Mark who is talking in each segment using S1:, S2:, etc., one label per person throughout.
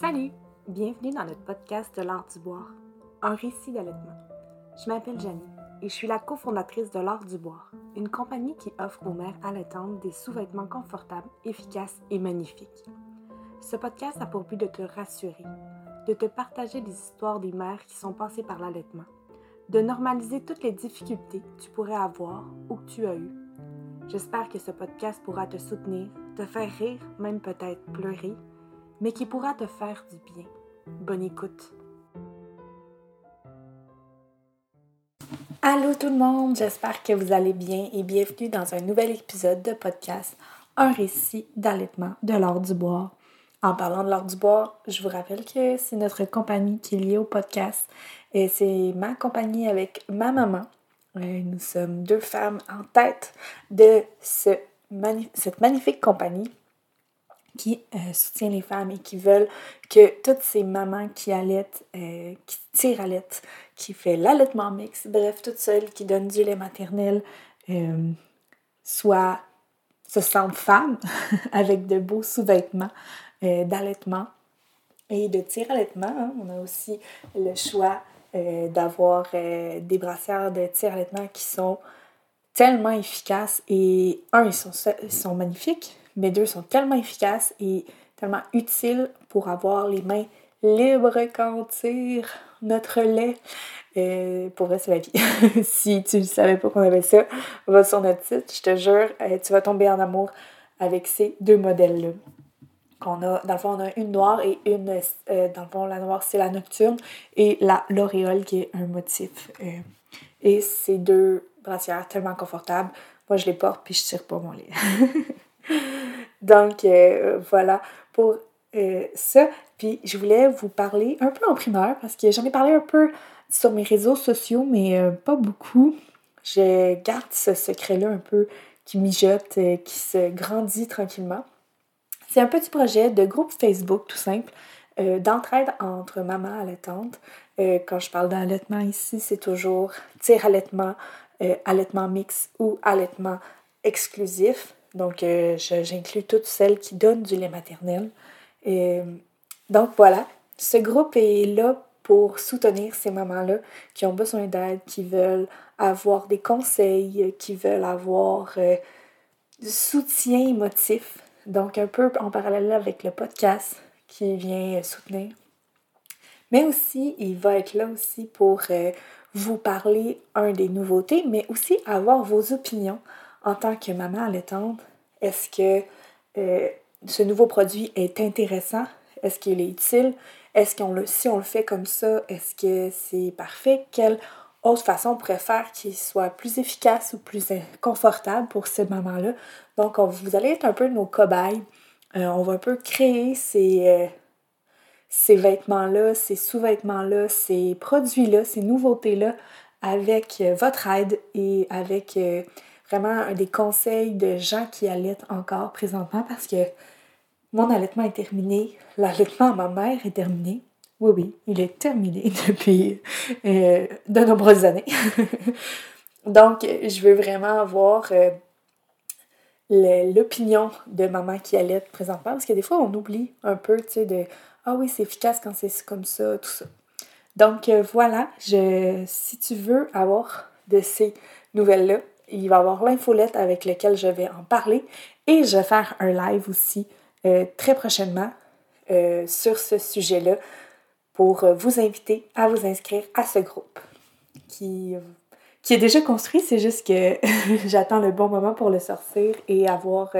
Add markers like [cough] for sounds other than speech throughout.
S1: Salut! Bienvenue dans notre podcast de l'art du boire, un récit d'allaitement. Je m'appelle Janie et je suis la cofondatrice de l'art du boire, une compagnie qui offre aux mères allaitantes des sous-vêtements confortables, efficaces et magnifiques. Ce podcast a pour but de te rassurer, de te partager des histoires des mères qui sont passées par l'allaitement, de normaliser toutes les difficultés que tu pourrais avoir ou que tu as eues. J'espère que ce podcast pourra te soutenir, te faire rire, même peut-être pleurer, mais qui pourra te faire du bien. Bonne écoute. Allô tout le monde, j'espère que vous allez bien et bienvenue dans un nouvel épisode de podcast Un récit d'allaitement de l'or du bois. En parlant de l'or du bois, je vous rappelle que c'est notre compagnie qui est liée au podcast et c'est ma compagnie avec ma maman. Euh, nous sommes deux femmes en tête de ce cette magnifique compagnie qui euh, soutient les femmes et qui veulent que toutes ces mamans qui allaitent, euh, qui tirent l'aide, qui fait l'allaitement mix, bref, toutes celles qui donnent du lait maternel, euh, soient, se sentent femmes [laughs] avec de beaux sous-vêtements d'allaitement et de tir-allaitement. Hein. On a aussi le choix d'avoir des brassières de tir-allaitement qui sont tellement efficaces et un, ils sont, ils sont magnifiques, mes deux sont tellement efficaces et tellement utiles pour avoir les mains libres quand on tire notre lait. Euh, pour vrai, c'est la vie. [laughs] si tu ne savais pas qu'on avait ça, va sur notre site, je te jure, euh, tu vas tomber en amour avec ces deux modèles-là. A, dans le fond, on a une noire et une, euh, dans le fond, la noire, c'est la nocturne et la l'auréole qui est un motif. et ces deux brassières tellement confortables, moi je les porte puis je tire pas mon lait. [laughs] Donc euh, voilà pour euh, ça. Puis je voulais vous parler un peu en primeur parce que j'en ai parlé un peu sur mes réseaux sociaux, mais euh, pas beaucoup. Je garde ce secret-là un peu qui mijote, qui se grandit tranquillement. C'est un petit projet de groupe Facebook tout simple d'entraide entre maman allaitante. quand je parle d'allaitement ici, c'est toujours tir allaitement, allaitement mix ou allaitement exclusif. Donc, euh, j'inclus toutes celles qui donnent du lait maternel. Donc, voilà, ce groupe est là pour soutenir ces mamans-là qui ont besoin d'aide, qui veulent avoir des conseils, qui veulent avoir euh, du soutien émotif. Donc, un peu en parallèle avec le podcast qui vient soutenir. Mais aussi, il va être là aussi pour euh, vous parler, un, des nouveautés, mais aussi avoir vos opinions en tant que maman allaitante, est-ce que euh, ce nouveau produit est intéressant? Est-ce qu'il est utile? Est-ce qu'on le, si on le fait comme ça, est-ce que c'est parfait? Quelle autre façon on pourrait faire qui soit plus efficace ou plus confortable pour ce moment-là? Donc, vous allez être un peu nos cobayes. Euh, on va un peu créer ces, euh, ces vêtements-là, ces sous-vêtements-là, ces produits-là, ces nouveautés-là avec votre aide et avec vraiment des conseils de gens qui allaitent encore présentement parce que mon allaitement est terminé, l'allaitement à ma mère est terminé. Oui, oui, il est terminé [laughs] depuis euh, de nombreuses années. [laughs] Donc, je veux vraiment avoir euh, l'opinion de maman qui allait présentement parce que des fois, on oublie un peu, tu sais, de Ah oui, c'est efficace quand c'est comme ça, tout ça. Donc, euh, voilà, je, si tu veux avoir de ces nouvelles-là, il va y avoir l'infolette avec laquelle je vais en parler et je vais faire un live aussi euh, très prochainement euh, sur ce sujet-là pour euh, vous inviter à vous inscrire à ce groupe qui, qui est déjà construit. C'est juste que [laughs] j'attends le bon moment pour le sortir et avoir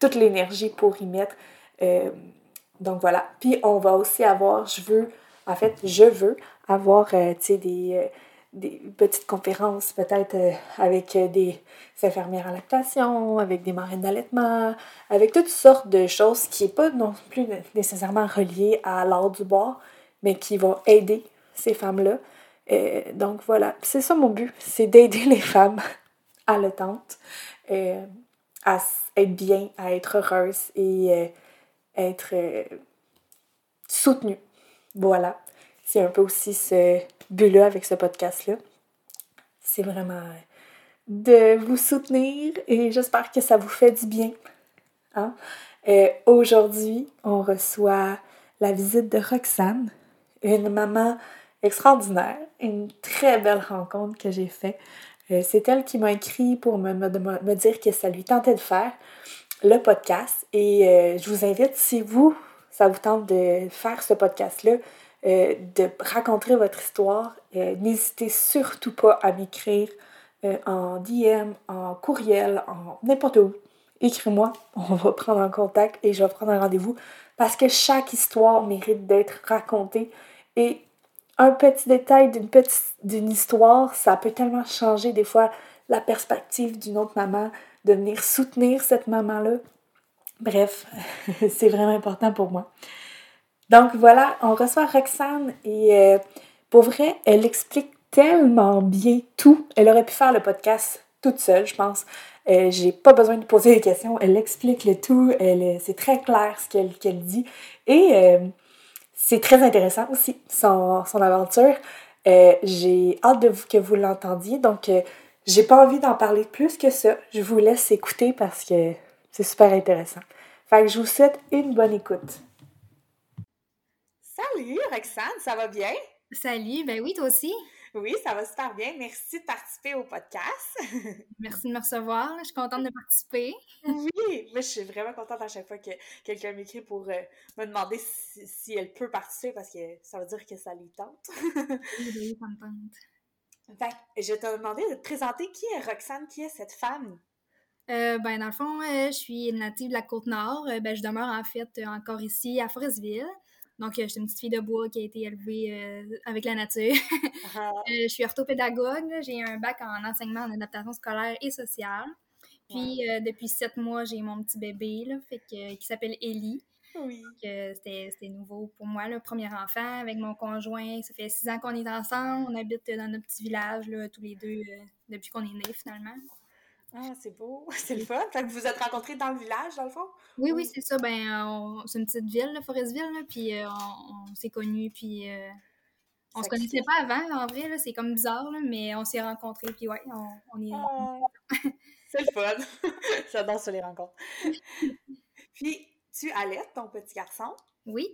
S1: toute l'énergie pour y mettre. donc voilà. Puis on va aussi avoir, je veux, en fait, je veux avoir, tu sais, des des petites conférences peut-être euh, avec euh, des infirmières en lactation, avec des marraines d'allaitement, avec toutes sortes de choses qui n'est pas non plus nécessairement reliées à l'art du bois, mais qui vont aider ces femmes-là. Euh, donc voilà, c'est ça mon but, c'est d'aider [laughs] les femmes allaitantes à être bien, à être heureuses et être soutenues. Voilà, c'est un peu aussi ce but-là avec ce podcast-là. C'est vraiment de vous soutenir et j'espère que ça vous fait du bien. Hein? Euh, aujourd'hui, on reçoit la visite de Roxane, une maman extraordinaire, une très belle rencontre que j'ai faite. Euh, c'est elle qui m'a écrit pour me, me, dire que ça lui tentait de faire le podcast. Et euh, je vous invite, si vous, ça vous tente de faire ce podcast-là, euh, de raconter votre histoire, n'hésitez surtout pas à m'écrire en DM, en courriel, en n'importe où. Écris-moi, [laughs] on va prendre en contact et je vais prendre un rendez-vous parce que chaque histoire mérite d'être racontée et un petit détail d'une petite d'une histoire, ça peut tellement changer des fois la perspective d'une autre maman, de venir soutenir cette maman-là. Bref, [laughs] c'est vraiment important pour moi. Donc voilà, on reçoit Roxane et euh, pour vrai, elle explique tellement bien tout. Elle aurait pu faire le podcast toute seule, je pense. Euh, j'ai pas besoin de poser des questions. Elle explique le tout. Elle, c'est très clair ce qu'elle, dit. Et euh, c'est très intéressant aussi, son, son aventure. Euh, j'ai hâte de que vous l'entendiez. Donc, euh, j'ai pas envie d'en parler plus que ça. Je vous laisse écouter parce que c'est super intéressant. Fait que je vous souhaite une bonne écoute. Salut Roxane, ça va bien?
S2: Salut, ben oui, toi aussi.
S1: Oui, ça va super bien. Merci de participer au podcast. [laughs]
S2: Merci de me recevoir. Je suis contente de participer.
S1: oui, moi, je suis vraiment contente à chaque fois que quelqu'un m'écrit pour euh, me demander si, elle peut participer parce que ça veut dire que ça lui tente.
S2: oui, ça me tente.
S1: Fait, je te demandé de te présenter qui est Roxane, qui est cette femme?
S2: Euh, ben, dans le fond, euh, je suis native de la Côte-Nord. ben, je demeure en fait encore ici à Forestville. Donc, euh, je suis une petite fille de bois qui a été élevée euh, avec la nature. Ah. [laughs] Euh, je suis orthopédagogue. J'ai un bac en enseignement en adaptation scolaire et sociale. Puis, depuis sept mois, j'ai mon petit bébé là, fait que, qui s'appelle Ellie. Oui. C'était nouveau pour moi, le premier enfant avec mon conjoint. Ça fait six ans qu'on est ensemble. On habite dans notre petit village, là, tous les deux, depuis qu'on est nés, finalement.
S1: Ah, c'est beau, [laughs] c'est le fun. Fait que vous êtes rencontrés dans le village, dans le fond?
S2: Oui, oui, c'est ça. Ben, c'est une petite ville, Forestville, puis euh, on, s'est connus, puis euh, on se connaissait pas avant, en vrai, c'est comme bizarre, mais on s'est rencontrés, puis ouais, on, est... Ah,
S1: c'est le fun! [laughs] J'adore sur les rencontres. [laughs] puis, tu allaites ton petit garçon?
S2: Oui.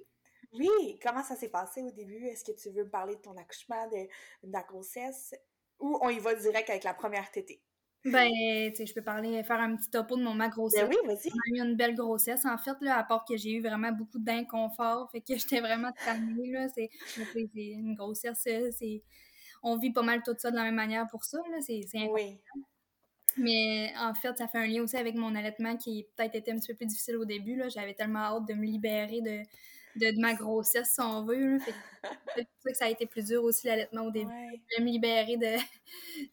S1: Oui, comment ça s'est passé au début? Est-ce que tu veux me parler de ton accouchement, de, de la grossesse? Ou on y va direct avec la première tétée?
S2: Ben, tu sais, je peux parler, faire un petit topo de mon ma grossesse.
S1: Ben oui, vas-y.
S2: J'ai eu une belle grossesse, en fait, là, à part que j'ai eu vraiment beaucoup d'inconfort, fait que [laughs] j'étais vraiment tannée, là. C'est une grossesse, c'est... On vit pas mal tout ça de la même manière pour ça, là. C'est oui. Mais en fait, ça fait un lien aussi avec mon allaitement qui peut-être été un petit peu plus difficile au début, là. J'avais tellement hâte de me libérer de de, ma grossesse, si on veut. C'est pour ça que ça a été plus dur aussi l'allaitement au début. Je vais me libérer de,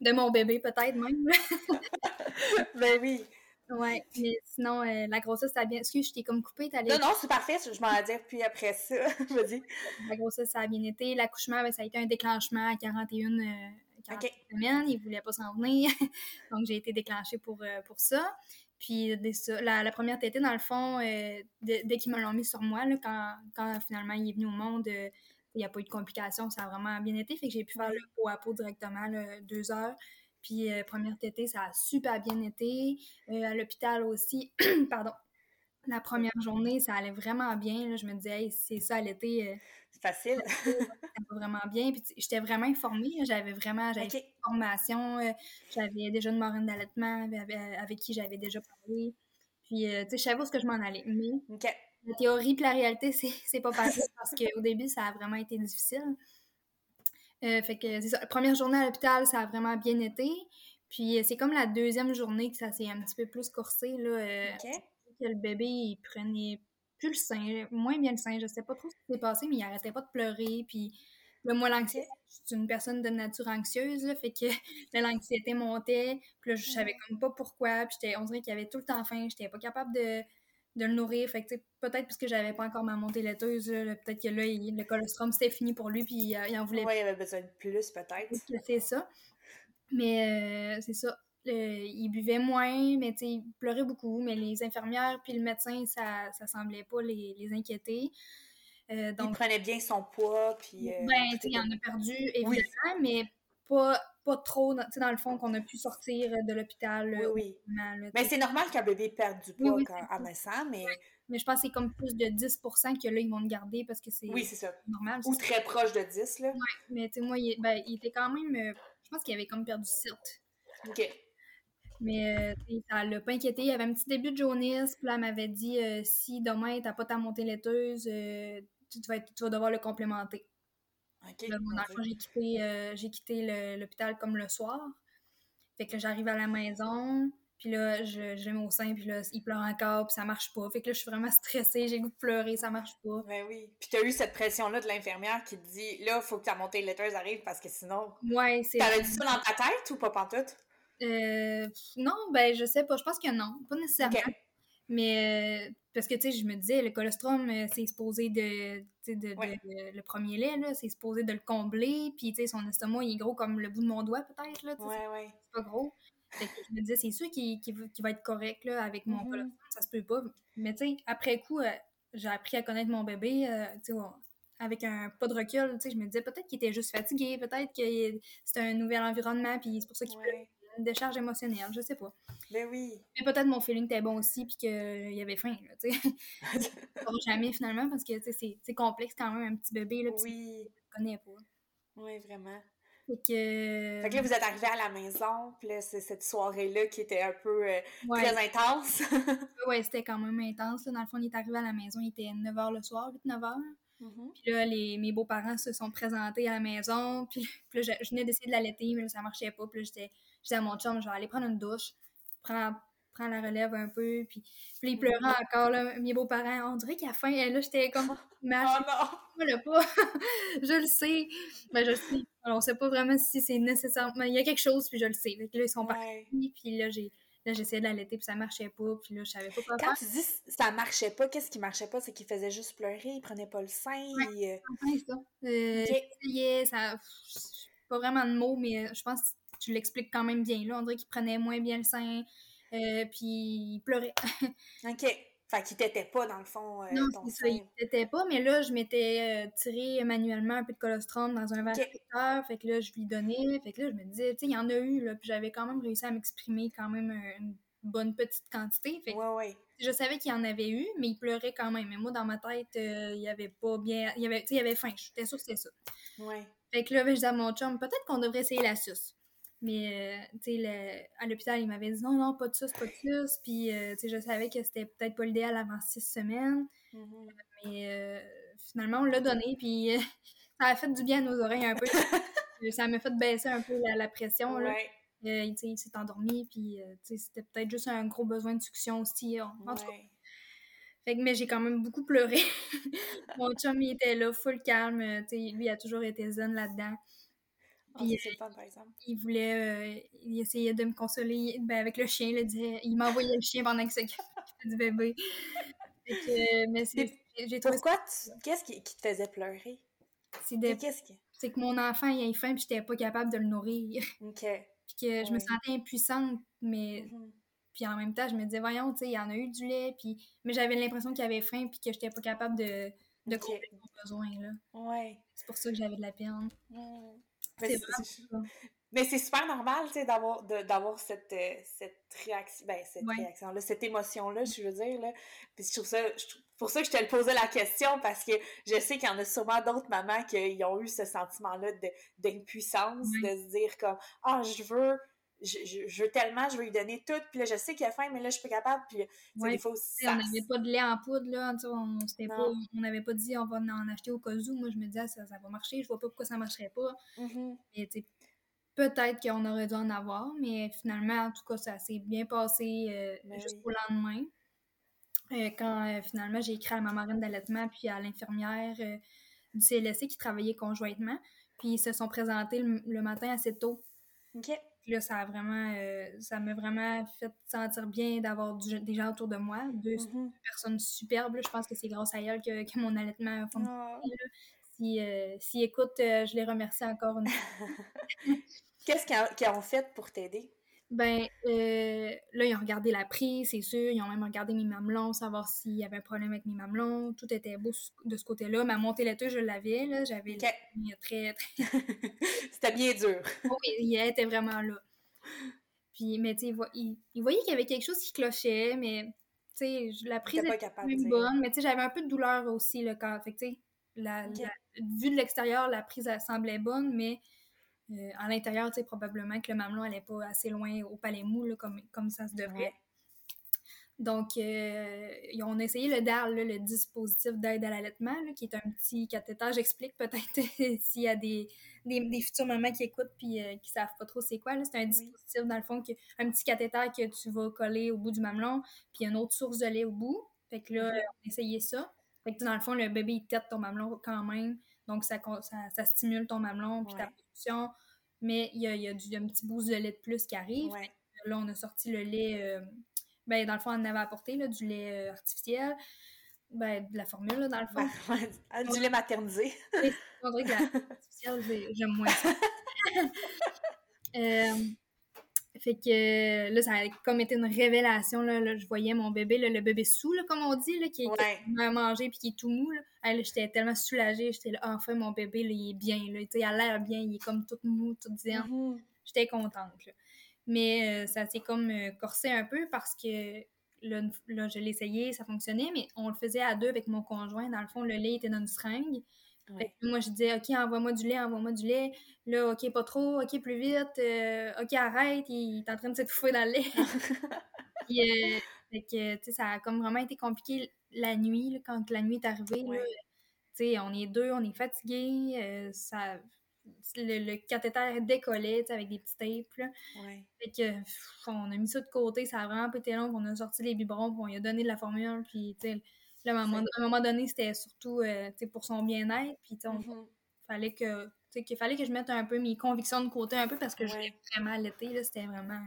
S2: [laughs] de mon bébé, peut-être même. [laughs]
S1: ben oui.
S2: Ouais, mais sinon, euh, la grossesse, ça a bien. Excuse, je t'ai comme coupé,
S1: t'allais. Non, non, c'est parfait, je m'en vais dire, puis après ça, [laughs] vas-y.
S2: La grossesse, ça a bien été. L'accouchement, ben, ça a été un déclenchement à 41, euh, semaines. Il voulait pas s'en venir. Donc, j'ai été déclenchée pour, euh, pour ça. Puis la, première tétée, dans le fond, euh, dès qu'ils me l'ont mis sur moi, là, quand, quand, finalement il est venu au monde, euh, il n'y a pas eu de complications, ça a vraiment bien été. Fait que j'ai pu faire le peau à peau directement, deux heures. Puis euh, première tétée, ça a super bien été. à l'hôpital aussi, [clears throat] pardon, la première journée, ça allait vraiment bien. Là. Je me disais, c'est ça l'été.
S1: c'est facile.
S2: ça va vraiment bien. Puis j'étais vraiment informée. J'avais vraiment j'avais une formation. j'avais déjà une marraine d'allaitement avec, qui j'avais déjà parlé. Puis, tu sais, je savais où ce que je m'en allais. Mais la théorie et la réalité, [laughs] c'est pas pareil parce qu'au début, ça a vraiment été difficile. fait que c'est ça. La première journée à l'hôpital, ça a vraiment bien été. Puis c'est comme la deuxième journée que ça s'est un petit peu plus coursé. Là, que le bébé, il prenait plus le sein, moins bien le sein. Je sais pas trop ce qui s'est passé, mais il arrêtait pas de pleurer. Puis le moi, l'anxiété, je suis une personne de nature anxieuse, là, fait que [laughs] l'anxiété montait. Puis là, je savais comme pas pourquoi. Puis on dirait qu'il avait tout le temps faim. J'étais pas capable de, de le nourrir. Fait que peut-être parce que j'avais pas encore ma montée laiteuse, peut-être que là, le colostrum, c'était fini pour lui, puis euh, il en voulait.
S1: Il avait besoin de plus, peut-être.
S2: C'est ça. Mais euh, c'est ça il buvait moins, mais il pleurait beaucoup. Mais les infirmières puis le médecin, ça, ça semblait pas les, les inquiéter.
S1: Euh, donc, il prenait bien son poids, puis...
S2: Euh, ben, il en a perdu, évidemment, mais pas, pas trop, dans, dans le fond, qu'on a pu sortir de l'hôpital.
S1: Oui, oui. mais c'est normal qu'un bébé perde du poids quand, à naissant, mais
S2: Mais je pense que c'est comme plus de 10% que là, ils vont te garder parce que c'est
S1: oui, ça.
S2: normal.
S1: Ou très proche de 10, là.
S2: Ouais, mais tu sais, moi, il, ben, il était quand même. Euh, je pense qu'il avait comme perdu 7.
S1: OK.
S2: Mais euh, ça l'a pas inquiété. Il y avait un petit début de jaunisse. Puis là, elle m'avait dit euh, si demain, t'as pas ta montée laiteuse, tu, vas tu, vas devoir le complémenter.
S1: OK.
S2: Là, mon enfant, j'ai quitté, j'ai quitté l'hôpital comme le soir. Fait que j'arrive à la maison. Puis là, je, je au sein, puis là, il pleure encore, puis ça marche pas. Fait que là, je suis vraiment stressée, j'ai goût de pleurer, ça marche pas.
S1: Ben oui. Puis t'as eu cette pression-là de l'infirmière qui te dit, là, faut que ta montée laiteuse arrive parce que sinon.
S2: Ouais, c'est.
S1: T'avais dit ça dans ta tête ou pas pantoute?
S2: Euh, non, ben, je sais pas. Je pense que non. Pas nécessairement. Mais, euh, parce que, tu sais, je me disais, le colostrum, euh, c'est supposé de, tu sais, de, le premier lait, là, c'est supposé de le combler, puis, tu sais, son estomac, il est gros comme le bout de mon doigt, peut-être, là,
S1: ouais, ouais.
S2: c'est pas gros. Fait que je me disais, c'est sûr qu'il va être correct là, avec mon mm colostrum, ça se peut pas. Mais tu sais, après coup, euh, j'ai appris à connaître mon bébé, tu sais, avec un pas de recul, tu sais, je me disais peut-être qu'il était juste fatigué, peut-être que c'était un nouvel environnement, puis c'est pour ça qu'il ouais. Une décharge émotionnelle, je sais pas.
S1: Mais ben oui.
S2: Mais peut-être mon feeling était bon aussi, puis qu'il y avait faim, là, tu sais. [laughs] jamais finalement, parce que, c'est complexe quand même, un petit bébé, là,
S1: oui.
S2: tu connais pas.
S1: Oui, vraiment.
S2: Fait que...
S1: fait que là, vous êtes arrivé à la maison, puis là, c'est cette soirée-là qui était un peu euh, très intense. [laughs]
S2: ouais, c'était quand même intense. Là. Dans le fond, on est arrivé à la maison, il était 9h le soir, 8-9h.
S1: Mm-hmm.
S2: Puis là, les, mes beaux-parents se sont présentés à la maison, puis, puis là, je, venais d'essayer de l'allaiter, mais là, ça marchait pas. Puis là, j'étais, j'étais à mon chum, je vais aller prendre une douche, prendre, prendre la relève un peu, puis, puis il pleurait encore, là, mes beaux-parents, on dirait qu'il a faim, et là, j'étais comme, [laughs]
S1: oh non!
S2: le pas, [laughs] je le sais, ben je le sais, alors on sait pas vraiment si c'est nécessaire, mais il y a quelque chose, puis je le sais, là, ils sont partis, puis là, j'ai Là, j'essayais de l'allaiter, puis ça marchait pas, puis là, je savais pas quoi
S1: Quand tu dis ça marchait pas, qu'est-ce qui marchait pas? C'est qu'il faisait juste pleurer, il prenait pas le sein?
S2: Ouais, il... ça. Euh, okay. ça... Pas vraiment de mots, mais je pense que tu l'expliques quand même bien. Là, on dirait qu'il prenait moins bien le sein, euh, puis il pleurait. [laughs]
S1: OK. Fait qu'il t'était pas, dans le fond, euh,
S2: non, ça, il t'était pas, mais là, je m'étais euh, tiré manuellement un peu de colostrum dans un verre okay. fait que là, je lui donnais, fait que là, je me disais, tu sais, il y en a eu, là, puis j'avais quand même réussi à m'exprimer quand même une bonne petite quantité, fait
S1: ouais, ouais.
S2: je savais qu'il y en avait eu, mais il pleurait quand même, mais moi, dans ma tête, euh, il y avait pas bien, il y avait, tu sais, il y avait faim, j'étais sûre que c'était ça.
S1: Ouais.
S2: Fait que là, je disais à mon chum, peut-être qu'on devrait essayer la suce. Mais, euh, tu sais, à l'hôpital, il m'avait dit non, non, pas de ça, pas de ça. Puis, euh, tu sais, je savais que c'était peut-être pas l'idéal avant six semaines.
S1: Mm-hmm.
S2: Mais euh, finalement, on l'a donné, puis [laughs] ça a fait du bien à nos oreilles un peu. [laughs] ça m'a fait baisser un peu la, pression. Là. il s'est endormi, puis c'était peut-être juste un gros besoin de succion aussi. En Fait que, mais j'ai quand même beaucoup pleuré. [laughs] Mon chum, il était là, full calme. lui, il a toujours été zen là-dedans.
S1: Puis, euh, fun, par exemple.
S2: Il voulait, euh, il essayait de me consoler ben, avec le chien. Là, disait, il m'envoyait le chien pendant que c'est [laughs] du bébé. Que, mais
S1: j'ai Pourquoi Qu'est-ce qui, qui, te faisait pleurer?
S2: C'est de... C'est que mon enfant, il a faim puis j'étais pas capable de le nourrir. [laughs]
S1: OK.
S2: Puis que je me sentais impuissante, mais... Mm-hmm. Puis en même temps, je me disais, voyons, tu sais, il y en a eu du lait, puis... Mais j'avais l'impression qu'il avait faim puis que j'étais pas capable de, de okay. combler son besoin, là.
S1: Ouais.
S2: C'est pour ça que j'avais de la peine.
S1: Mais c'est super normal, tu sais, d'avoir, d'avoir cette, euh, cette réaction, ben, cette réaction-là, cette émotion-là, je veux dire, là. Puis je trouve ça, pour ça que je te posais la question, parce que je sais qu'il y en a sûrement d'autres mamans qui ont eu ce sentiment-là d'impuissance, de, se dire comme, ah, je veux, je, veux tellement, je veux lui donner tout, puis là, je sais qu'il a faim, mais là, je suis pas capable, puis
S2: ouais, des fois aussi, On n'avait pas de lait en poudre, là, on n'avait pas, dit on va en acheter au cas où, moi, je me disais, ça, ça va marcher, je vois pas pourquoi ça marcherait pas,
S1: mm-hmm.
S2: peut-être qu'on aurait dû en avoir, mais finalement, en tout cas, ça s'est bien passé euh, ben jusqu'au lendemain, euh, quand euh, finalement, j'ai écrit à ma marraine d'allaitement, puis à l'infirmière du CLSC qui travaillait conjointement, puis ils se sont présentés le, matin assez tôt.
S1: OK
S2: là, ça a vraiment, euh, ça m'a vraiment fait sentir bien d'avoir des gens autour de moi, deux,
S1: mm-hmm.
S2: personnes superbes. Je pense que c'est grâce à elles que, que mon allaitement a fonctionné.
S1: Oh.
S2: Si, euh, si écoute, euh, je les remercie encore une [laughs] fois.
S1: Qu'est-ce qu'ils ont fait pour t'aider?
S2: Ben, euh, là, ils ont regardé la prise, c'est sûr. Ils ont même regardé mes mamelons, savoir s'il y avait un problème avec mes mamelons. Tout était beau de ce côté-là. Ma montée laiteuse, je l'avais, là. J'avais
S1: okay.
S2: très, très... [laughs]
S1: C'était bien dur.
S2: oui, il était vraiment là. Puis, mais tu sais, il, il, voyait qu'il y avait quelque chose qui clochait, mais sais, la prise était même bonne, mais tu sais, j'avais un peu de douleur aussi, le corps. Fait que, tu sais, la, vue de l'extérieur, la prise, elle semblait bonne, mais euh, à l'intérieur, tu sais, probablement que le mamelon n'allait pas assez loin au palais mou, là, comme, comme ça se devrait. Donc, euh, on a essayé le DAR, le dispositif d'aide à l'allaitement, qui est un petit cathéter. J'explique peut-être [laughs] s'il y a des, des, futurs mamans qui écoutent puis euh, qui savent pas trop c'est quoi. C'est un dispositif, dans le fond, que, un petit cathéter que tu vas coller au bout du mamelon, puis une autre source de lait au bout. Fait que là, on a essayé ça. Fait que dans le fond, le bébé, il tête ton mamelon quand même. Donc, ça, ça, stimule ton mamelon puis ta production. Mais il y a, y a, du, un petit boost de lait de plus qui arrive. Là, on a sorti le lait... Euh, ben, dans le fond, on avait apporté là, du lait euh, artificiel. Ben, de la formule, là, dans le fond.
S1: Du lait maternisé.
S2: On dirait que l'artificiel, j'aime moins ça. [laughs] euh, fait que là, ça a comme été une révélation. Là, je voyais mon bébé, le bébé sous, là, comme on dit, là, qui, ouais. qui a mangé puis qui est tout mou. Là. j'étais tellement soulagée. J'étais là, enfin, mon bébé, là, il est bien. Là. Il a l'air bien. Il est comme tout mou, tout bien. Mm-hmm. J'étais contente. Là. Mais euh, ça s'est comme euh, corsé un peu parce que là, là je l'ai essayé, ça fonctionnait, mais on le faisait à deux avec mon conjoint. Dans le fond, le lait était dans une seringue. Moi, je disais, OK, envoie-moi du lait, envoie-moi du lait. Là, OK, pas trop, OK, plus vite. Euh, OK, arrête, il est en train de s'étouffer dans le lait. [laughs] Puis, fait que, tu sais, ça a comme vraiment été compliqué la nuit, quand la nuit est arrivée. Tu sais, on est deux, on est fatigués. ça le, le cathéter décollait avec des petits tapes. Là. Fait que, on a mis ça de côté, ça a vraiment été long, on a sorti les biberons, puis on lui a donné de la formule, puis là, à, un moment, donné, c'était surtout euh, pour son bien-être, puis il mm-hmm. fallait que qu'il fallait que je mette un peu mes convictions de côté un peu parce que je voulais vraiment allaiter, c'était vraiment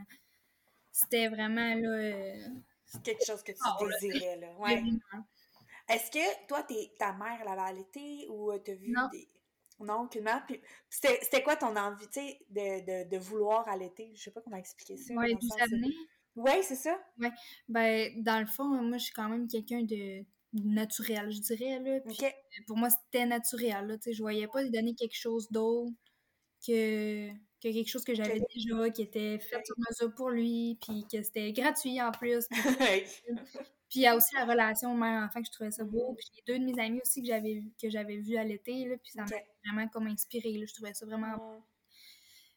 S2: c'était vraiment là euh,
S1: c'est quelque chose que tu désirais là, [laughs] ouais. Est-ce que toi ta mère l'avait allaité ou euh, t'as vu des non, aucunement. Puis c'était quoi ton envie, tu sais, de, de, de, vouloir allaiter? Je sais pas comment expliquer ça.
S2: Oui, d'où ça venait?
S1: Oui, c'est ça.
S2: Oui. Ben, dans le fond, moi, je suis quand même quelqu'un de naturel, je dirais, là. Puis, Pour moi, c'était naturel, là. Je voyais pas de donner quelque chose d'autre que, que quelque chose que j'avais déjà, qui était fait sur mesure pour lui, puis que c'était gratuit en plus. [laughs] Puis il y a aussi la relation mère-enfant que je trouvais ça beau. Puis j'ai deux de mes amis aussi que j'avais vu, que j'avais vu à l'été, puis ça m'a vraiment comme inspiré. Je trouvais ça vraiment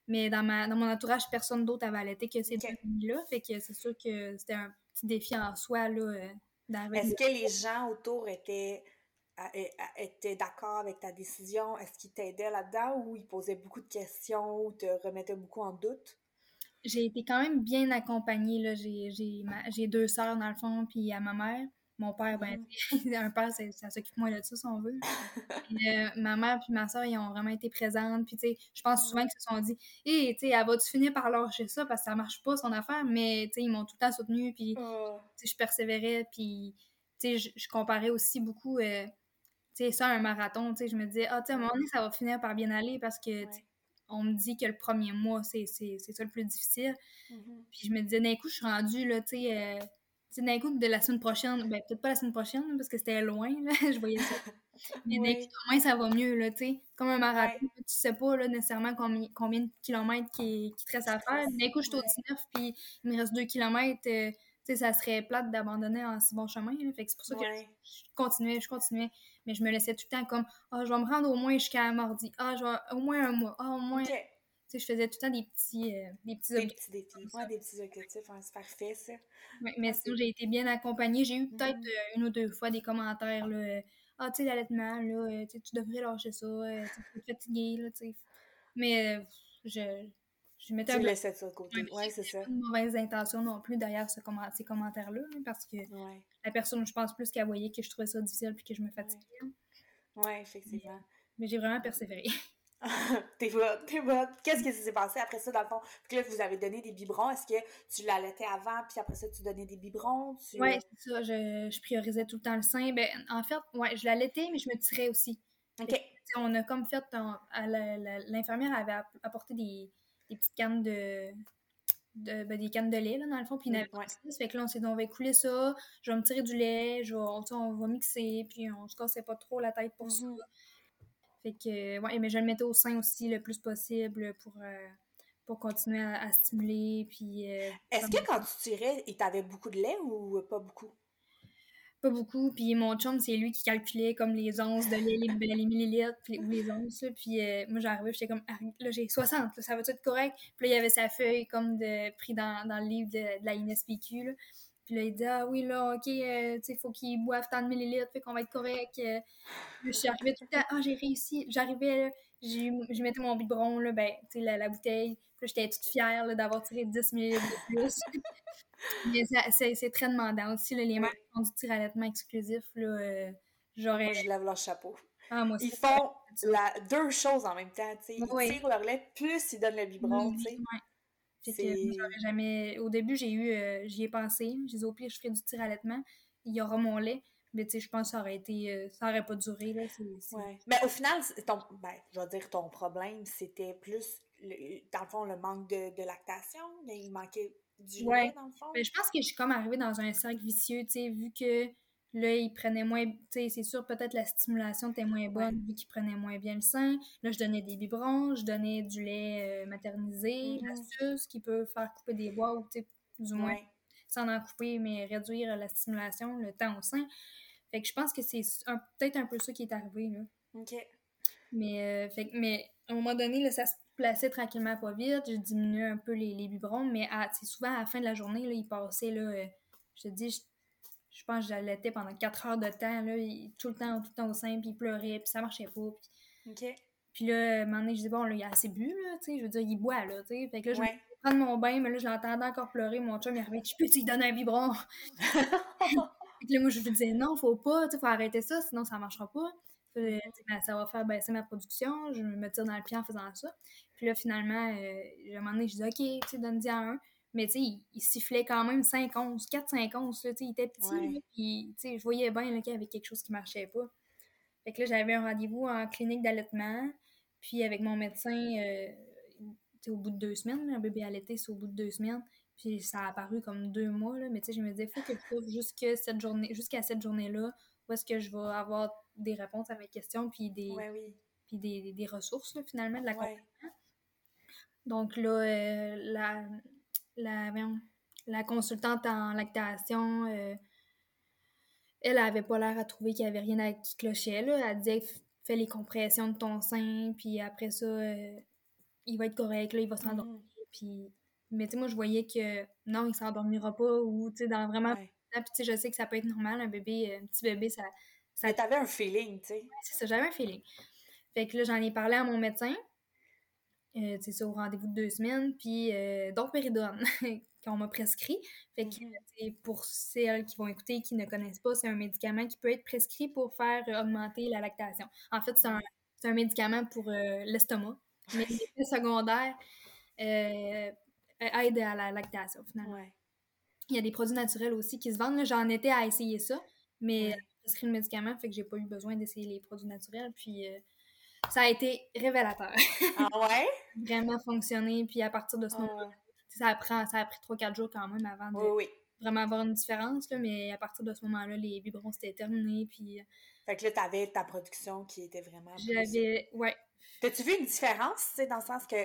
S2: Mais dans, ma, dans mon entourage, personne d'autre avait allaité que ces deux amis-là. Fait que c'est sûr que c'était un petit défi en soi là, euh,
S1: Est-ce que les gens autour étaient étaient d'accord avec ta décision? Est-ce qu'ils t'aidaient là-dedans ou ils posaient beaucoup de questions ou te remettaient beaucoup en doute?
S2: j'ai été quand même bien accompagnée. J'ai, deux sœurs, dans le fond, puis à ma mère. Mon père, ben, mm. [laughs] un père, ça, s'occupe moins de ça, si on veut. [laughs] Euh, ma mère puis ma soeur, ils ont vraiment été présentes. Puis, tu sais, je pense souvent qu'ils se sont dit, hé, tu sais, elle va-tu finir par lâcher ça parce que ça marche pas, son affaire? Mais, tu sais, ils m'ont tout le temps soutenue, puis, oh. tu sais, je persévérais, puis, tu sais, je, comparais aussi beaucoup, euh, tu sais, ça, un marathon, tu sais, je me disais, ah, tu sais, à un moment donné, ça va finir par bien aller parce que, on me dit que le premier mois, c'est ça le plus difficile. Mm-hmm. Puis je me disais, d'un coup, je suis rendue, là, tu sais, euh, d'un coup, de la semaine prochaine, ben peut-être pas la semaine prochaine, parce que c'était loin, là, [laughs] je voyais ça. Mais d'un coup, au moins, ça va mieux, là, tu sais. Comme un marathon, tu sais pas, là, nécessairement combien, combien de kilomètres qui, qui te reste à faire. D'un coup, je suis au 19, puis il me reste 2 kilomètres. Euh, tu sais, ça serait plate d'abandonner en si bon chemin. Là. Fait que c'est pour ça que je continuais, je continuais mais je me laissais tout le temps comme ah je vais me rendre au moins jusqu'à mardi ah je vais au moins un mois ah au moins sais je faisais tout le temps des petits euh, des petits
S1: des petits défis ouais, des petits objectifs hein, c'est parfait ça
S2: mais sinon j'ai été bien accompagnée j'ai eu peut-être mm-hmm. euh, une ou deux fois des commentaires là euh, ah tu sais l'allaitement là tu devrais lâcher ça tu es fatiguée là tu sais mais je je mettais
S1: tu un laissais ça de côté. Ouais, c'est ça.
S2: Pas de mauvaise intention non plus derrière ce ces commentaires-là, hein, parce que la personne, je pense plus qu'elle voyait que je trouvais ça difficile puis que je me fatiguais.
S1: Oui, effectivement.
S2: Mais, j'ai vraiment persévéré. [laughs] [laughs]
S1: t'es bonne, t'es bonne. Qu'est-ce qui s'est passé après ça, dans le fond? Puis là, vous avez donné des biberons. Est-ce que tu l'allaitais avant, puis après ça, tu donnais des biberons? Tu...
S2: Oui, c'est ça. Je, je, priorisais tout le temps le sein. Ben, en fait, ouais, je l'allaitais, mais je me tirais aussi. OK. on a comme fait... L'infirmière avait apporté des des petites cannes de, de ben, des cannes de lait, là, dans le fond, puis en avait Fait que là, on s'est dit, on va écouler ça, je vais me tirer du lait, je vais, on va mixer, puis on se cassait pas trop la tête pour ça. Fait que, ouais, mais je le mettais au sein aussi le plus possible pour, euh, pour continuer à, stimuler, puis... Euh,
S1: Est-ce que quand tu tirais, il t'avait beaucoup de lait ou pas beaucoup?
S2: pas beaucoup. Puis mon chum, c'est lui qui calculait comme les onces de lait, les, les millilitres, puis, ou les onces. puis euh, moi, j'arrivais, j'étais comme, là, j'ai 60, ça va être correct? Puis là, il y avait sa feuille comme de, pris dans, dans le livre de, de la INSPQ. Là. Puis là, il dit, ah oui, là, OK, euh, tu sais, il faut qu'il boive tant de millilitres, fait qu'on va être correct. Euh. je suis arrivée tout le temps, ah, j'ai réussi. J'arrivais, je mettais mon biberon, là, ben, tu sais, la, la, bouteille. Puis j'étais toute fière d'avoir tiré 10 millilitres de plus. [laughs] Mais c'est très demandant aussi, là, les mecs qui font du tir allaitement exclusif, là, euh, j'aurais...
S1: Je lève leur chapeau.
S2: Ah, moi
S1: ils font la, deux choses en même temps, tu sais. Ils tirent leur lait, plus ils donnent le biberon, tu sais.
S2: J'aurais jamais... Au début, j'ai eu... Euh, j'y ai pensé. J'ai dit, au pire, je ferai du tir allaitement. Il y aura mon lait. Mais tu sais, je pense que ça aurait été... Euh, ça aurait pas duré, là.
S1: Ouais. Mais au final, ton... Ben, je vais dire, ton problème, c'était plus, dans le fond, le manque de, de lactation. Il manquait du ouais. dans le fond.
S2: Mais je pense que je suis comme arrivée dans un cercle vicieux, tu sais, vu que là, il prenait moins, tu sais, c'est sûr, peut-être la stimulation était moins bonne, vu qu'il prenait moins bien le sein. Là, je donnais des biberons, je donnais du lait euh, maternisé, mm -hmm. qui peut faire couper des bois, ou tu sais, du moins, sans en couper, mais réduire la stimulation, le temps au sein. Fait que je pense que c'est peut-être un peu ça qui est arrivé, là.
S1: OK.
S2: Mais, euh, fait, mais à un moment donné, là, ça se plaçais tranquillement pas vite, je diminuais un peu les, les biberons, mais c'est souvent à la fin de la journée, là, il passait, là, euh, je te dis, je, pense que j'allaitais pendant 4 heures de temps, là, tout le temps, tout le temps au sein, puis il pleurait, puis ça marchait pas.
S1: Puis,
S2: puis là, à un moment donné, je disais, bon, là, il a assez bu, là, tu sais, je veux dire, il boit, là, tu sais. Fait que là, je vais prendre mon bain, mais là, je l'entendais encore pleurer, mon chum, il arrivait, tu peux lui donner un biberon? [laughs] puis là, moi, je lui disais, non, faut pas, tu sais, faut arrêter ça, sinon ça marchera pas. Ben, ça va faire baisser ma production, je me tire dans le pied en faisant ça. Puis là, finalement, euh, à un moment donné, je dis OK, tu donne-y à un. Mais tu sais, il, sifflait quand même 5 11, 4 5 11, tu sais, il était petit, puis tu sais, je voyais bien qu'il y avait quelque chose qui marchait pas. Fait que là, j'avais un rendez-vous en clinique d'allaitement, puis avec mon médecin, euh, au bout de deux semaines, un bébé allaité, c'est au bout de deux semaines. Puis ça a apparu comme deux mois, là, mais tu sais, je me disais, il faut que je trouve jusqu'à cette journée, jusqu'à cette journée-là, où est-ce que je vais avoir des réponses à mes questions, puis des, puis des, des, ressources, là, finalement, de la ouais. Donc là, euh, la, la, la, consultante en lactation, euh, elle avait pas l'air à trouver qu'il y avait rien à, qui clochait. Là. Elle disait fais les compressions de ton sein, puis après ça, euh, il va être correct, là, il va s'endormir. Mm-hmm. Puis... Mais tu sais, moi, je voyais que non, il s'endormira pas, ou tu sais, dans vraiment. Puis tu sais, je sais que ça peut être normal, un bébé, un petit bébé, ça. ça...
S1: Mais t'avais un feeling, tu sais.
S2: Ouais, c'est ça, j'avais un feeling. Fait que là, j'en ai parlé à mon médecin. Euh, c'est ça, au rendez-vous de deux semaines. Puis, euh, donc, [laughs] qu'on m'a prescrit. Fait que, mm-hmm. pour celles qui vont écouter qui ne connaissent pas, c'est un médicament qui peut être prescrit pour faire augmenter la lactation. En fait, c'est un, un, médicament pour euh, l'estomac. Mais [laughs] l'effet secondaire euh, aide à la lactation, finalement. Il y a des produits naturels aussi qui se vendent. J'en étais à essayer ça, mais ouais. prescrit le médicament, fait que j'ai pas eu besoin d'essayer les produits naturels. Puis, ça a été révélateur.
S1: Ah ouais? [laughs]
S2: vraiment fonctionné. Puis à partir de ce moment-là, ça, ça a pris 3-4 jours quand même avant de vraiment avoir une différence. Là, mais à partir de ce moment-là, les biberons c'était terminé. Puis... Euh,
S1: fait que là, t'avais ta production qui était vraiment.
S2: J'avais. Ouais.
S1: T'as-tu vu une différence, tu sais, dans le sens que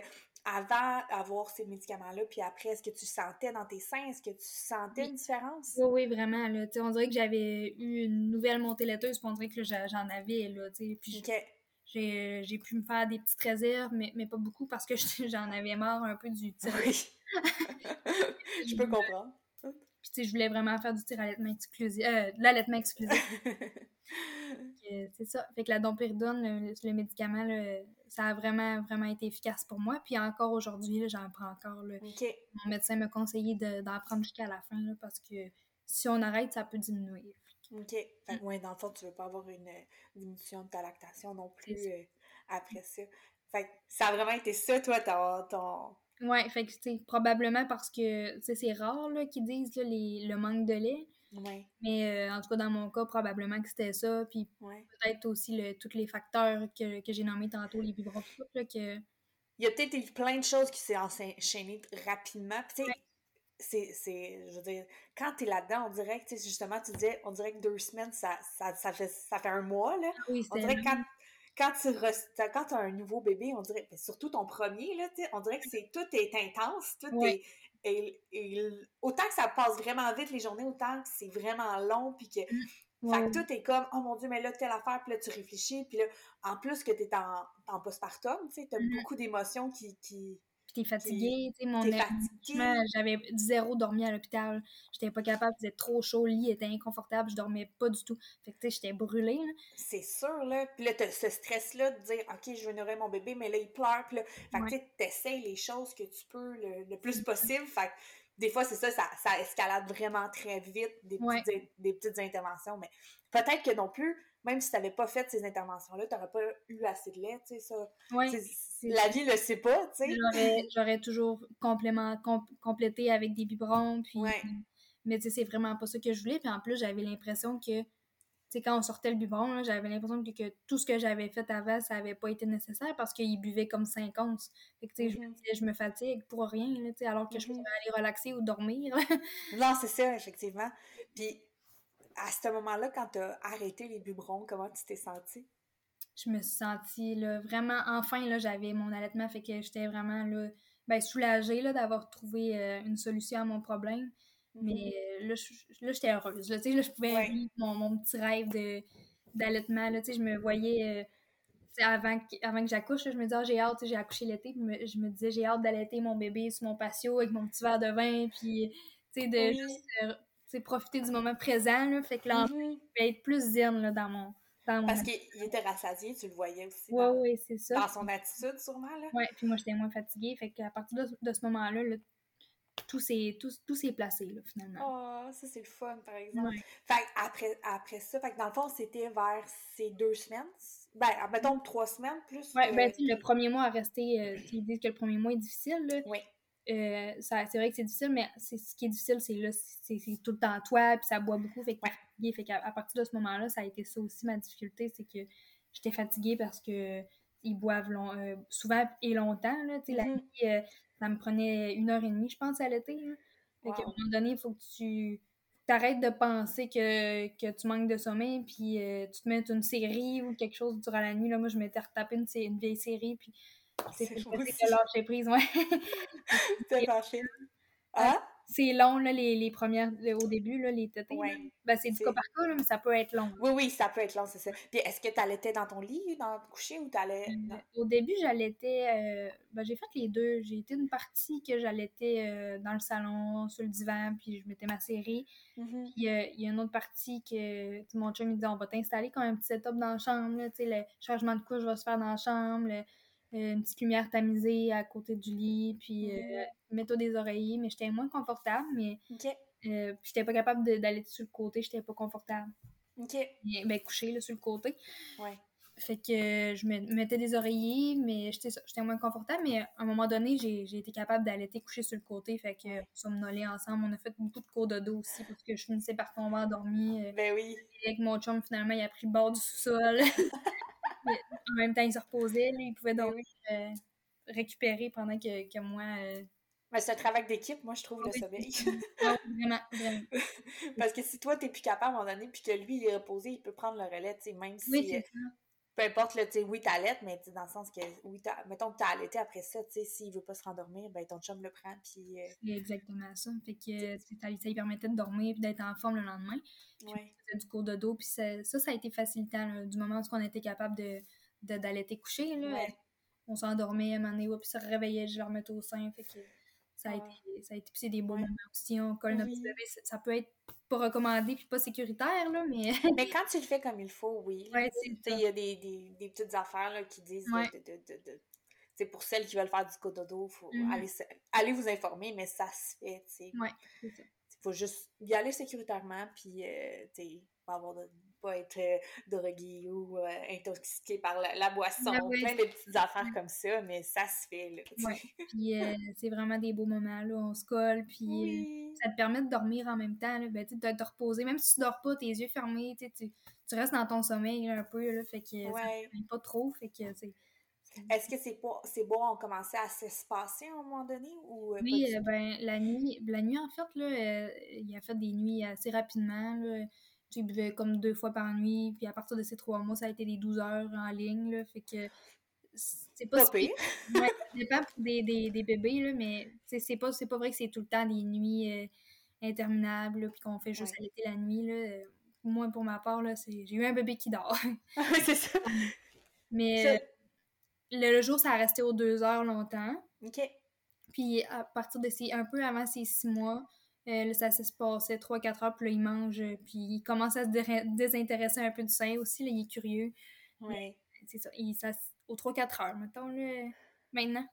S1: avant d'avoir ces médicaments-là, puis après, est-ce que tu sentais dans tes seins, est-ce que tu sentais une différence?
S2: Oui, oui, vraiment. Là, on dirait que j'avais eu une nouvelle montée laiteuse, puis on dirait que j'en avais. Là, puis j'ai pu me faire des petites réserves, mais, mais pas beaucoup parce que [laughs] j'en avais marre un peu du tir.
S1: Oui. [laughs] je peux comprendre.
S2: Puis, tu sais, je voulais vraiment faire du tir allaitement exclusif, euh, de l'allaitement exclusif. [laughs] c'est ça. Fait que la dompéridone, le, le médicament, ça a vraiment, vraiment été efficace pour moi. Puis encore aujourd'hui, j'en prends encore. Là. Mon médecin m'a conseillé d'en prendre jusqu'à la fin là, parce que si on arrête, ça peut diminuer.
S1: OK. Fait que, ouais, dans le fond, tu veux pas avoir une euh, diminution de ta lactation non plus euh, après ça. Fait que ça a vraiment été ça, toi, ton... ton...
S2: Ouais, fait que, tu probablement parce que, c'est rare, là, qu'ils disent, là, les, le manque de lait.
S1: Ouais.
S2: Mais euh, en tout cas, dans mon cas, probablement que c'était ça. Puis peut-être aussi le, tous les facteurs que, que j'ai nommés tantôt, les biberons, là, que...
S1: Il y a peut-être eu plein de choses qui s'est enchaînées rapidement. Puis, tu sais, c'est, c'est, je veux dire, quand t'es là-dedans, on dirait que, justement, tu disais, on dirait que deux semaines, ça, ça, ça, fait, ça fait un mois, là.
S2: Ah oui,
S1: on dirait que quand, quand tu quand as un nouveau bébé, on dirait, surtout ton premier, là, on dirait que c'est, tout est intense, tout est, et, et, autant que ça passe vraiment vite les journées, autant que c'est vraiment long, puis que, mm. Fait que tout est comme, oh mon Dieu, mais là, telle affaire, puis là, tu réfléchis, puis là, en plus que t'es en, en postpartum, tu sais, t'as mm-hmm. beaucoup d'émotions qui, qui,
S2: puis t'es fatiguée, tu sais, mon j'avais zéro dormi à l'hôpital. J'étais pas capable, faisait trop chaud, le lit était inconfortable, je dormais pas du tout. Fait que, tu sais, j'étais brûlée,
S1: C'est sûr, là. Puis là, t'as ce stress-là de dire, OK, je veux nourrir mon bébé, mais là, il pleure, puis là, fait que, tu t'essayes les choses que tu peux le, plus possible. Fait que, des fois, c'est ça, ça, escalade vraiment très vite, des petites, des petites interventions, mais peut-être que non plus, même si tu n'avais pas fait ces interventions-là, tu n'aurais pas eu assez de lait, tu sais, ça. La vie le sait pas, tu
S2: sais. J'aurais toujours complément, complété avec des biberons, puis... Mais tu sais, c'est vraiment pas ça que je voulais, puis en plus, j'avais l'impression que, tu sais, quand on sortait le biberon, j'avais l'impression que, tout ce que j'avais fait avant, ça avait pas été nécessaire parce qu'il buvait comme 5 onces. Fait que, tu sais, je me mm-hmm. je me fatigue pour rien, tu sais, alors que je mm-hmm. pouvais aller relaxer ou dormir. [laughs]
S1: non, c'est ça, effectivement. Puis à ce moment-là, quand tu as arrêté les biberons, comment tu t'es sentie?
S2: Je me suis sentie là, vraiment, enfin, là, j'avais mon allaitement, fait que j'étais vraiment là, ben, soulagée là, d'avoir trouvé euh, une solution à mon problème. Mm-hmm. Mais euh, là, là j'étais heureuse. Là, là, je pouvais vivre mon, petit rêve d'allaitement. Je me voyais. Euh, avant que, avant que j'accouche, je me disais, ah, j'ai hâte, j'ai accouché l'été, je me disais, j'ai hâte d'allaiter mon bébé sur mon patio avec mon petit verre de vin, puis, tu sais, de juste profiter du moment présent, là, fait que l'enfant mm être plus zen là, dans mon... Dans
S1: Parce qu'il était rassasié, tu le voyais aussi.
S2: Oui, oui, c'est ça.
S1: Dans son attitude, sûrement, là.
S2: Oui, puis moi, j'étais moins fatiguée, fait qu'à partir de, ce moment-là, là, tout s'est tout, tout placé, là, finalement.
S1: Oh, ça, c'est le fun, par exemple. Fait après, après ça, fait que dans le fond, c'était vers ces deux semaines. Ben, mettons trois semaines plus.
S2: Oui, ben, tu le premier mois à rester, euh, ils disent que le premier mois est difficile, là.
S1: Oui.
S2: Euh, c'est vrai que c'est difficile, mais ce qui est difficile, c'est là, c'est tout le temps toi, puis ça boit beaucoup, fait que. Fait qu'à à partir de ce moment-là, ça a été ça aussi ma difficulté, c'est que j'étais fatiguée parce que ils boivent euh, souvent et longtemps. Là, La mm-hmm. nuit, euh, ça me prenait une heure et demie, je pense, à l'été. Fait qu'à un moment donné, il faut que tu t'arrêtes de penser que, que, tu manques de sommeil, puis tu te mets une série ou quelque chose durant la nuit. Là, moi, je m'étais retapé une, une vieille série, puis c'est que lâcher prise, ouais. [laughs]
S1: T'as lâché. Ah?
S2: C'est long, là, les, les premières, au début, là, les tétés. Ouais. Ben, c'est du cas par cas, mais ça peut être long.
S1: Oui, oui, ça peut être long, c'est ça. Puis est-ce que tu allaitais dans ton lit, dans le coucher, ou t'allais...
S2: Euh, au début, j'allaitais... Euh, ben, j'ai fait les deux. J'ai été une partie que j'allaitais euh, dans le salon, sur le divan, puis je mettais ma série. Mm-hmm. Puis il y a une autre partie que mon chum me dit, on va t'installer comme un petit setup dans la chambre, tu sais, le changement de couche va se faire dans la chambre, euh, une petite lumière tamisée à côté du lit, puis euh, mets-toi des oreillers, mais j'étais moins confortable, mais euh, j'étais pas capable d'aller sur le côté, j'étais pas confortable.
S1: OK.
S2: ben, coucher là, sur le côté.
S1: Ouais.
S2: Fait que je me mettais des oreillers, mais j'étais moins confortable. Mais à un moment donné, j'ai été capable d'allaiter coucher sur le côté. Fait que somnolait ensemble. On a fait beaucoup de cours de dos aussi parce que je finissais par tomber endormie.
S1: Ben oui.
S2: avec mon chum, finalement, il a pris le bord du sous-sol. [laughs] en même temps, il se reposait. il pouvait donc euh, récupérer pendant que, que moi. Euh,
S1: mais c'est un travail d'équipe, moi, je trouve, le sommeil.
S2: vraiment, vraiment. [laughs]
S1: Parce que si toi, t'es plus capable à un moment donné, puis que lui, il est reposé, il peut prendre le relais, tu sais, même si... Euh, peu importe, tu sais, oui, t'allaites, mais dans le sens que, oui, mettons que t'as allaité après ça, tu sais, s'il veut pas se rendormir, ben ton chum le prend, puis...
S2: C'est exactement ça. Fait que ça, lui permettait de dormir puis d'être en forme le lendemain. Puis du cours de dos, puis ça, ça, a été facilitant, du moment où on était capable de d'allaiter coucher, là. On s'endormait, à un moment donné, puis ça réveillait, je le remettais au sein, fait que ça a été, ça a été, puis des beaux moments aussi, on colle notre bébé, ça peut être pas recommandé puis pas sécuritaire, là, mais... [laughs]
S1: mais quand tu le fais comme il faut, oui. Il y a des, des, des, petites affaires là, qui disent de, de, de, c'est pour celles qui veulent faire du cododo, il faut mm-hmm. aller, aller vous informer, mais ça se fait, tu sais.
S2: Ouais, c'est ça.
S1: Faut juste y aller sécuritairement, puis, euh, tu sais, pas avoir de pas être euh, drogué ou euh, intoxiqué par la, boisson, ah plein de petites affaires comme ça, mais ça se fait, là.
S2: Puis euh, c'est vraiment des beaux moments, là, on se colle, puis ça te permet de dormir en même temps, là, ben, tu de te reposer, même si tu dors pas, tes yeux fermés, tu, tu restes dans ton sommeil, un peu, là, fait que ouais. ça pas trop, fait que, c'est...
S1: Est-ce que c'est pas ces bois ont commencé à s'espacer à un moment donné ou
S2: Oui, ben la nuit, la nuit en fait là, il a fait des nuits assez rapidement là. J'ai buvais comme deux fois par nuit, puis à partir de ces trois mois, ça a été des 12 heures en ligne, là, fait que c'est pas...
S1: Pas pire! [laughs]
S2: ouais, ça des, des, des, bébés, là, mais c'est pas, pas vrai que c'est tout le temps des nuits euh, interminables, puis qu'on fait juste allaiter la nuit, là. moi, pour ma part, là, c'est... j'ai eu un bébé qui dort. [laughs] [laughs]
S1: c'est ça.
S2: Mais le, jour, ça a resté aux deux heures longtemps.
S1: OK.
S2: Puis à partir de ces... un peu avant ces six mois, là, ça se passait 3-4 heures, puis là, il mange, puis il commence à se désintéresser un peu du sein aussi, là, il est curieux.
S1: Oui.
S2: C'est ça, il, ça aux 3-4 heures, mettons, là, maintenant.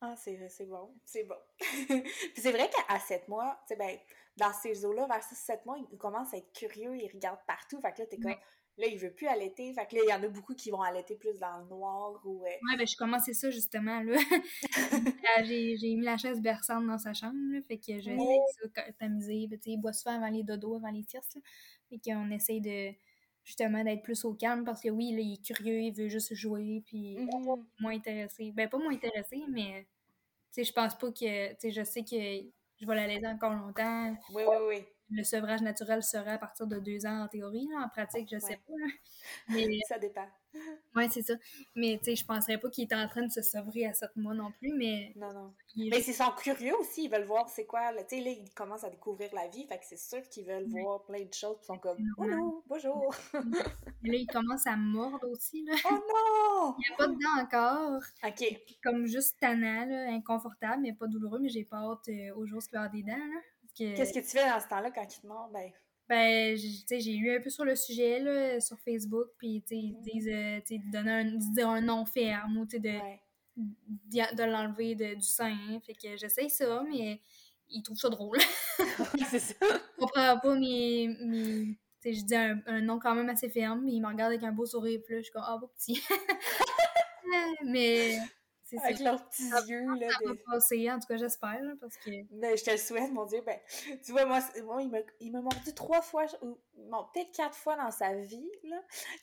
S1: Ah, c'est bon, c'est bon. [laughs] puis c'est vrai qu'à 7 mois, tu sais, ben, dans ces eaux-là, vers 6-7 mois, il commence à être curieux, il regarde partout, fait que là, t'es comme... Là, il veut plus allaiter. Fait que là, il y en a beaucoup qui vont allaiter plus dans le noir ou. Euh,
S2: ouais, ben, je commençais ça justement, là. [laughs] Euh, j'ai mis la chaise berçante dans sa chambre, là. Fait que je oh. ça t'amuser. Ben, tu sais, il boit souvent avant les dodos, avant les tierces, là. Fait qu'on essaye de. Justement, d'être plus au calme parce que oui, là, il est curieux, il veut juste jouer, puis mm-hmm. moins intéressé. Ben, pas moins intéressé, mais. Tu sais, je pense pas que. Tu sais, je sais que je vais l'allaiter encore longtemps.
S1: Oui, oui, oui
S2: le sevrage naturel serait à partir de deux ans en théorie. En pratique, je sais pas. Mais... [laughs]
S1: ça dépend. [laughs]
S2: Oui, c'est ça. Mais tu sais, je penserais pas qu'il est en train de se sevrer à sept mois non plus, mais...
S1: Non, non. Mais ils sont curieux aussi, ils veulent voir c'est quoi. Tu sais, là, ils commencent à découvrir la vie, fait que c'est sûr qu'ils veulent voir plein de choses, ils sont comme « Oh bonjour! »
S2: là, ils commencent à mordre aussi, là.
S1: Oh [laughs] non!
S2: Il n'y a pas de dents encore.
S1: OK.
S2: Comme juste tannant, là, inconfortable, mais pas douloureux, mais j'ai pas hâte euh, au jour où il va avoir des dents, là.
S1: Qu'est-ce que tu fais dans ce temps-là quand il te mord? Ben,
S2: ben j'ai lu un peu sur le sujet là, sur Facebook, puis ils mm. disent, euh, de donner un, dire un nom ferme ou de, de l'enlever du sein. Fait que j'essaye ça, mais ils trouvent ça drôle. [laughs]
S1: c'est ça.
S2: Je comprends pas mes. mes je dis un, un, nom quand même assez ferme, mais ils me regardent avec un beau sourire, puis là, je suis comme, ah, beau petit. [laughs] mais
S1: avec leurs petits yeux. Là,
S2: ça va passer, en tout cas, j'espère, parce que...
S1: Ben, je te le souhaite, mon Dieu. Ben, tu vois, moi, il m'a mordu trois fois, ou peut-être quatre fois dans sa vie, là.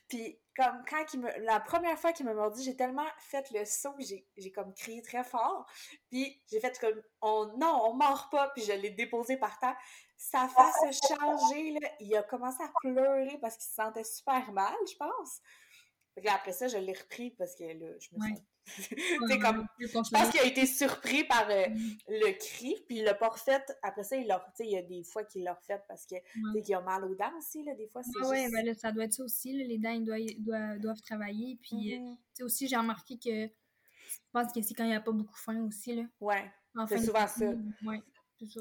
S1: Puis, comme, quand il me... La première fois qu'il m'a mordu, j'ai tellement fait le saut que j'ai comme crié très fort. Puis, j'ai fait comme, on, non, on mord pas, puis je l'ai déposé par terre. Sa face a changé, là. Il a commencé à pleurer parce qu'il se sentait super mal, je pense. Fait après ça, je l'ai repris parce que là, je me sens c'est comme, je pense qu'il a été surpris par euh, mm. le cri, puis il l'a pas refait. Après ça, il l'a, il y a des fois qu'il l'a refait parce que, ouais. qu'il a mal aux dents aussi, là, des fois, c'est
S2: ouais, juste... ben ça doit être ça aussi, les dents, ils doivent, doivent, travailler, puis, euh, mm-hmm. tu sais, aussi, j'ai remarqué que, je pense que c'est quand il n'y a pas beaucoup faim aussi, là.
S1: Ouais, c'est souvent ça.
S2: Ouais.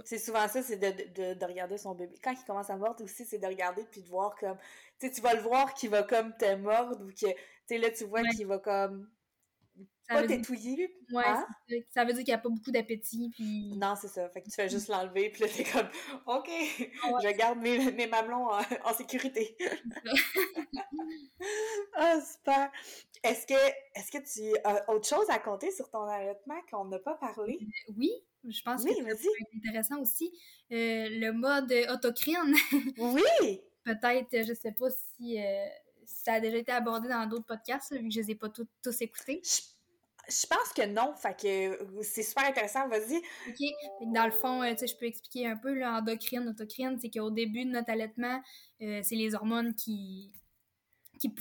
S1: C'est souvent ça, c'est de, de, de, regarder son bébé. Quand il commence à mordre aussi, c'est de regarder puis de voir comme. Tu sais, tu vas le voir qu'il va comme te mordre ou que. Tu sais, là, tu vois qu'il va comme pas t'étouiller.
S2: Ouais, hein? ça veut dire qu'il n'y a pas beaucoup d'appétit. Puis...
S1: Non, c'est ça. Fait que tu fais juste l'enlever, puis là, t'es comme, OK, je garde mes, mes mamelons en, sécurité. [laughs] ah, oh, super. Est-ce que, est que tu as autre chose à compter sur ton allaitement qu'on n'a pas parlé?
S2: Euh, oui, je pense que c'est intéressant aussi. Euh, le mode autocrine. [laughs]
S1: oui!
S2: Peut-être, je sais pas si. Euh, ça a déjà été abordé dans d'autres podcasts, vu que je les ai pas tous écoutés.
S1: Je pense que non, fait que euh, c'est super intéressant, vas-y.
S2: OK. Dans le fond, euh, tu sais, je peux expliquer un peu l'endocrine, autocrine, c'est qu'au début de notre allaitement, euh, c'est les hormones qui,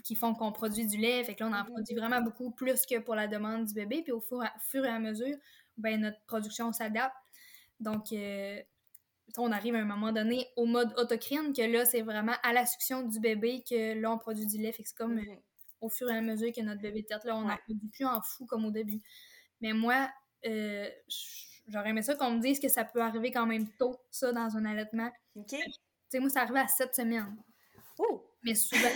S2: qui, font qu'on produit du lait. Fait que là, on en mm-hmm. produit vraiment beaucoup plus que pour la demande du bébé. Puis au fur, et à mesure, ben, notre production s'adapte. Donc, on arrive à un moment donné au mode autocrine, que là, c'est vraiment à la succion du bébé que là, on produit du lait. Fait que c'est comme mm-hmm au fur et à mesure que notre bébé tête, là, on n'en produit plus en fou comme au début. Mais moi, euh, j'aurais aimé ça qu'on me dise que ça peut arriver quand même tôt, ça, dans un allaitement.
S1: OK. Tu
S2: sais, moi, ça arrive à 7 semaines.
S1: Oh!
S2: Mais souvent,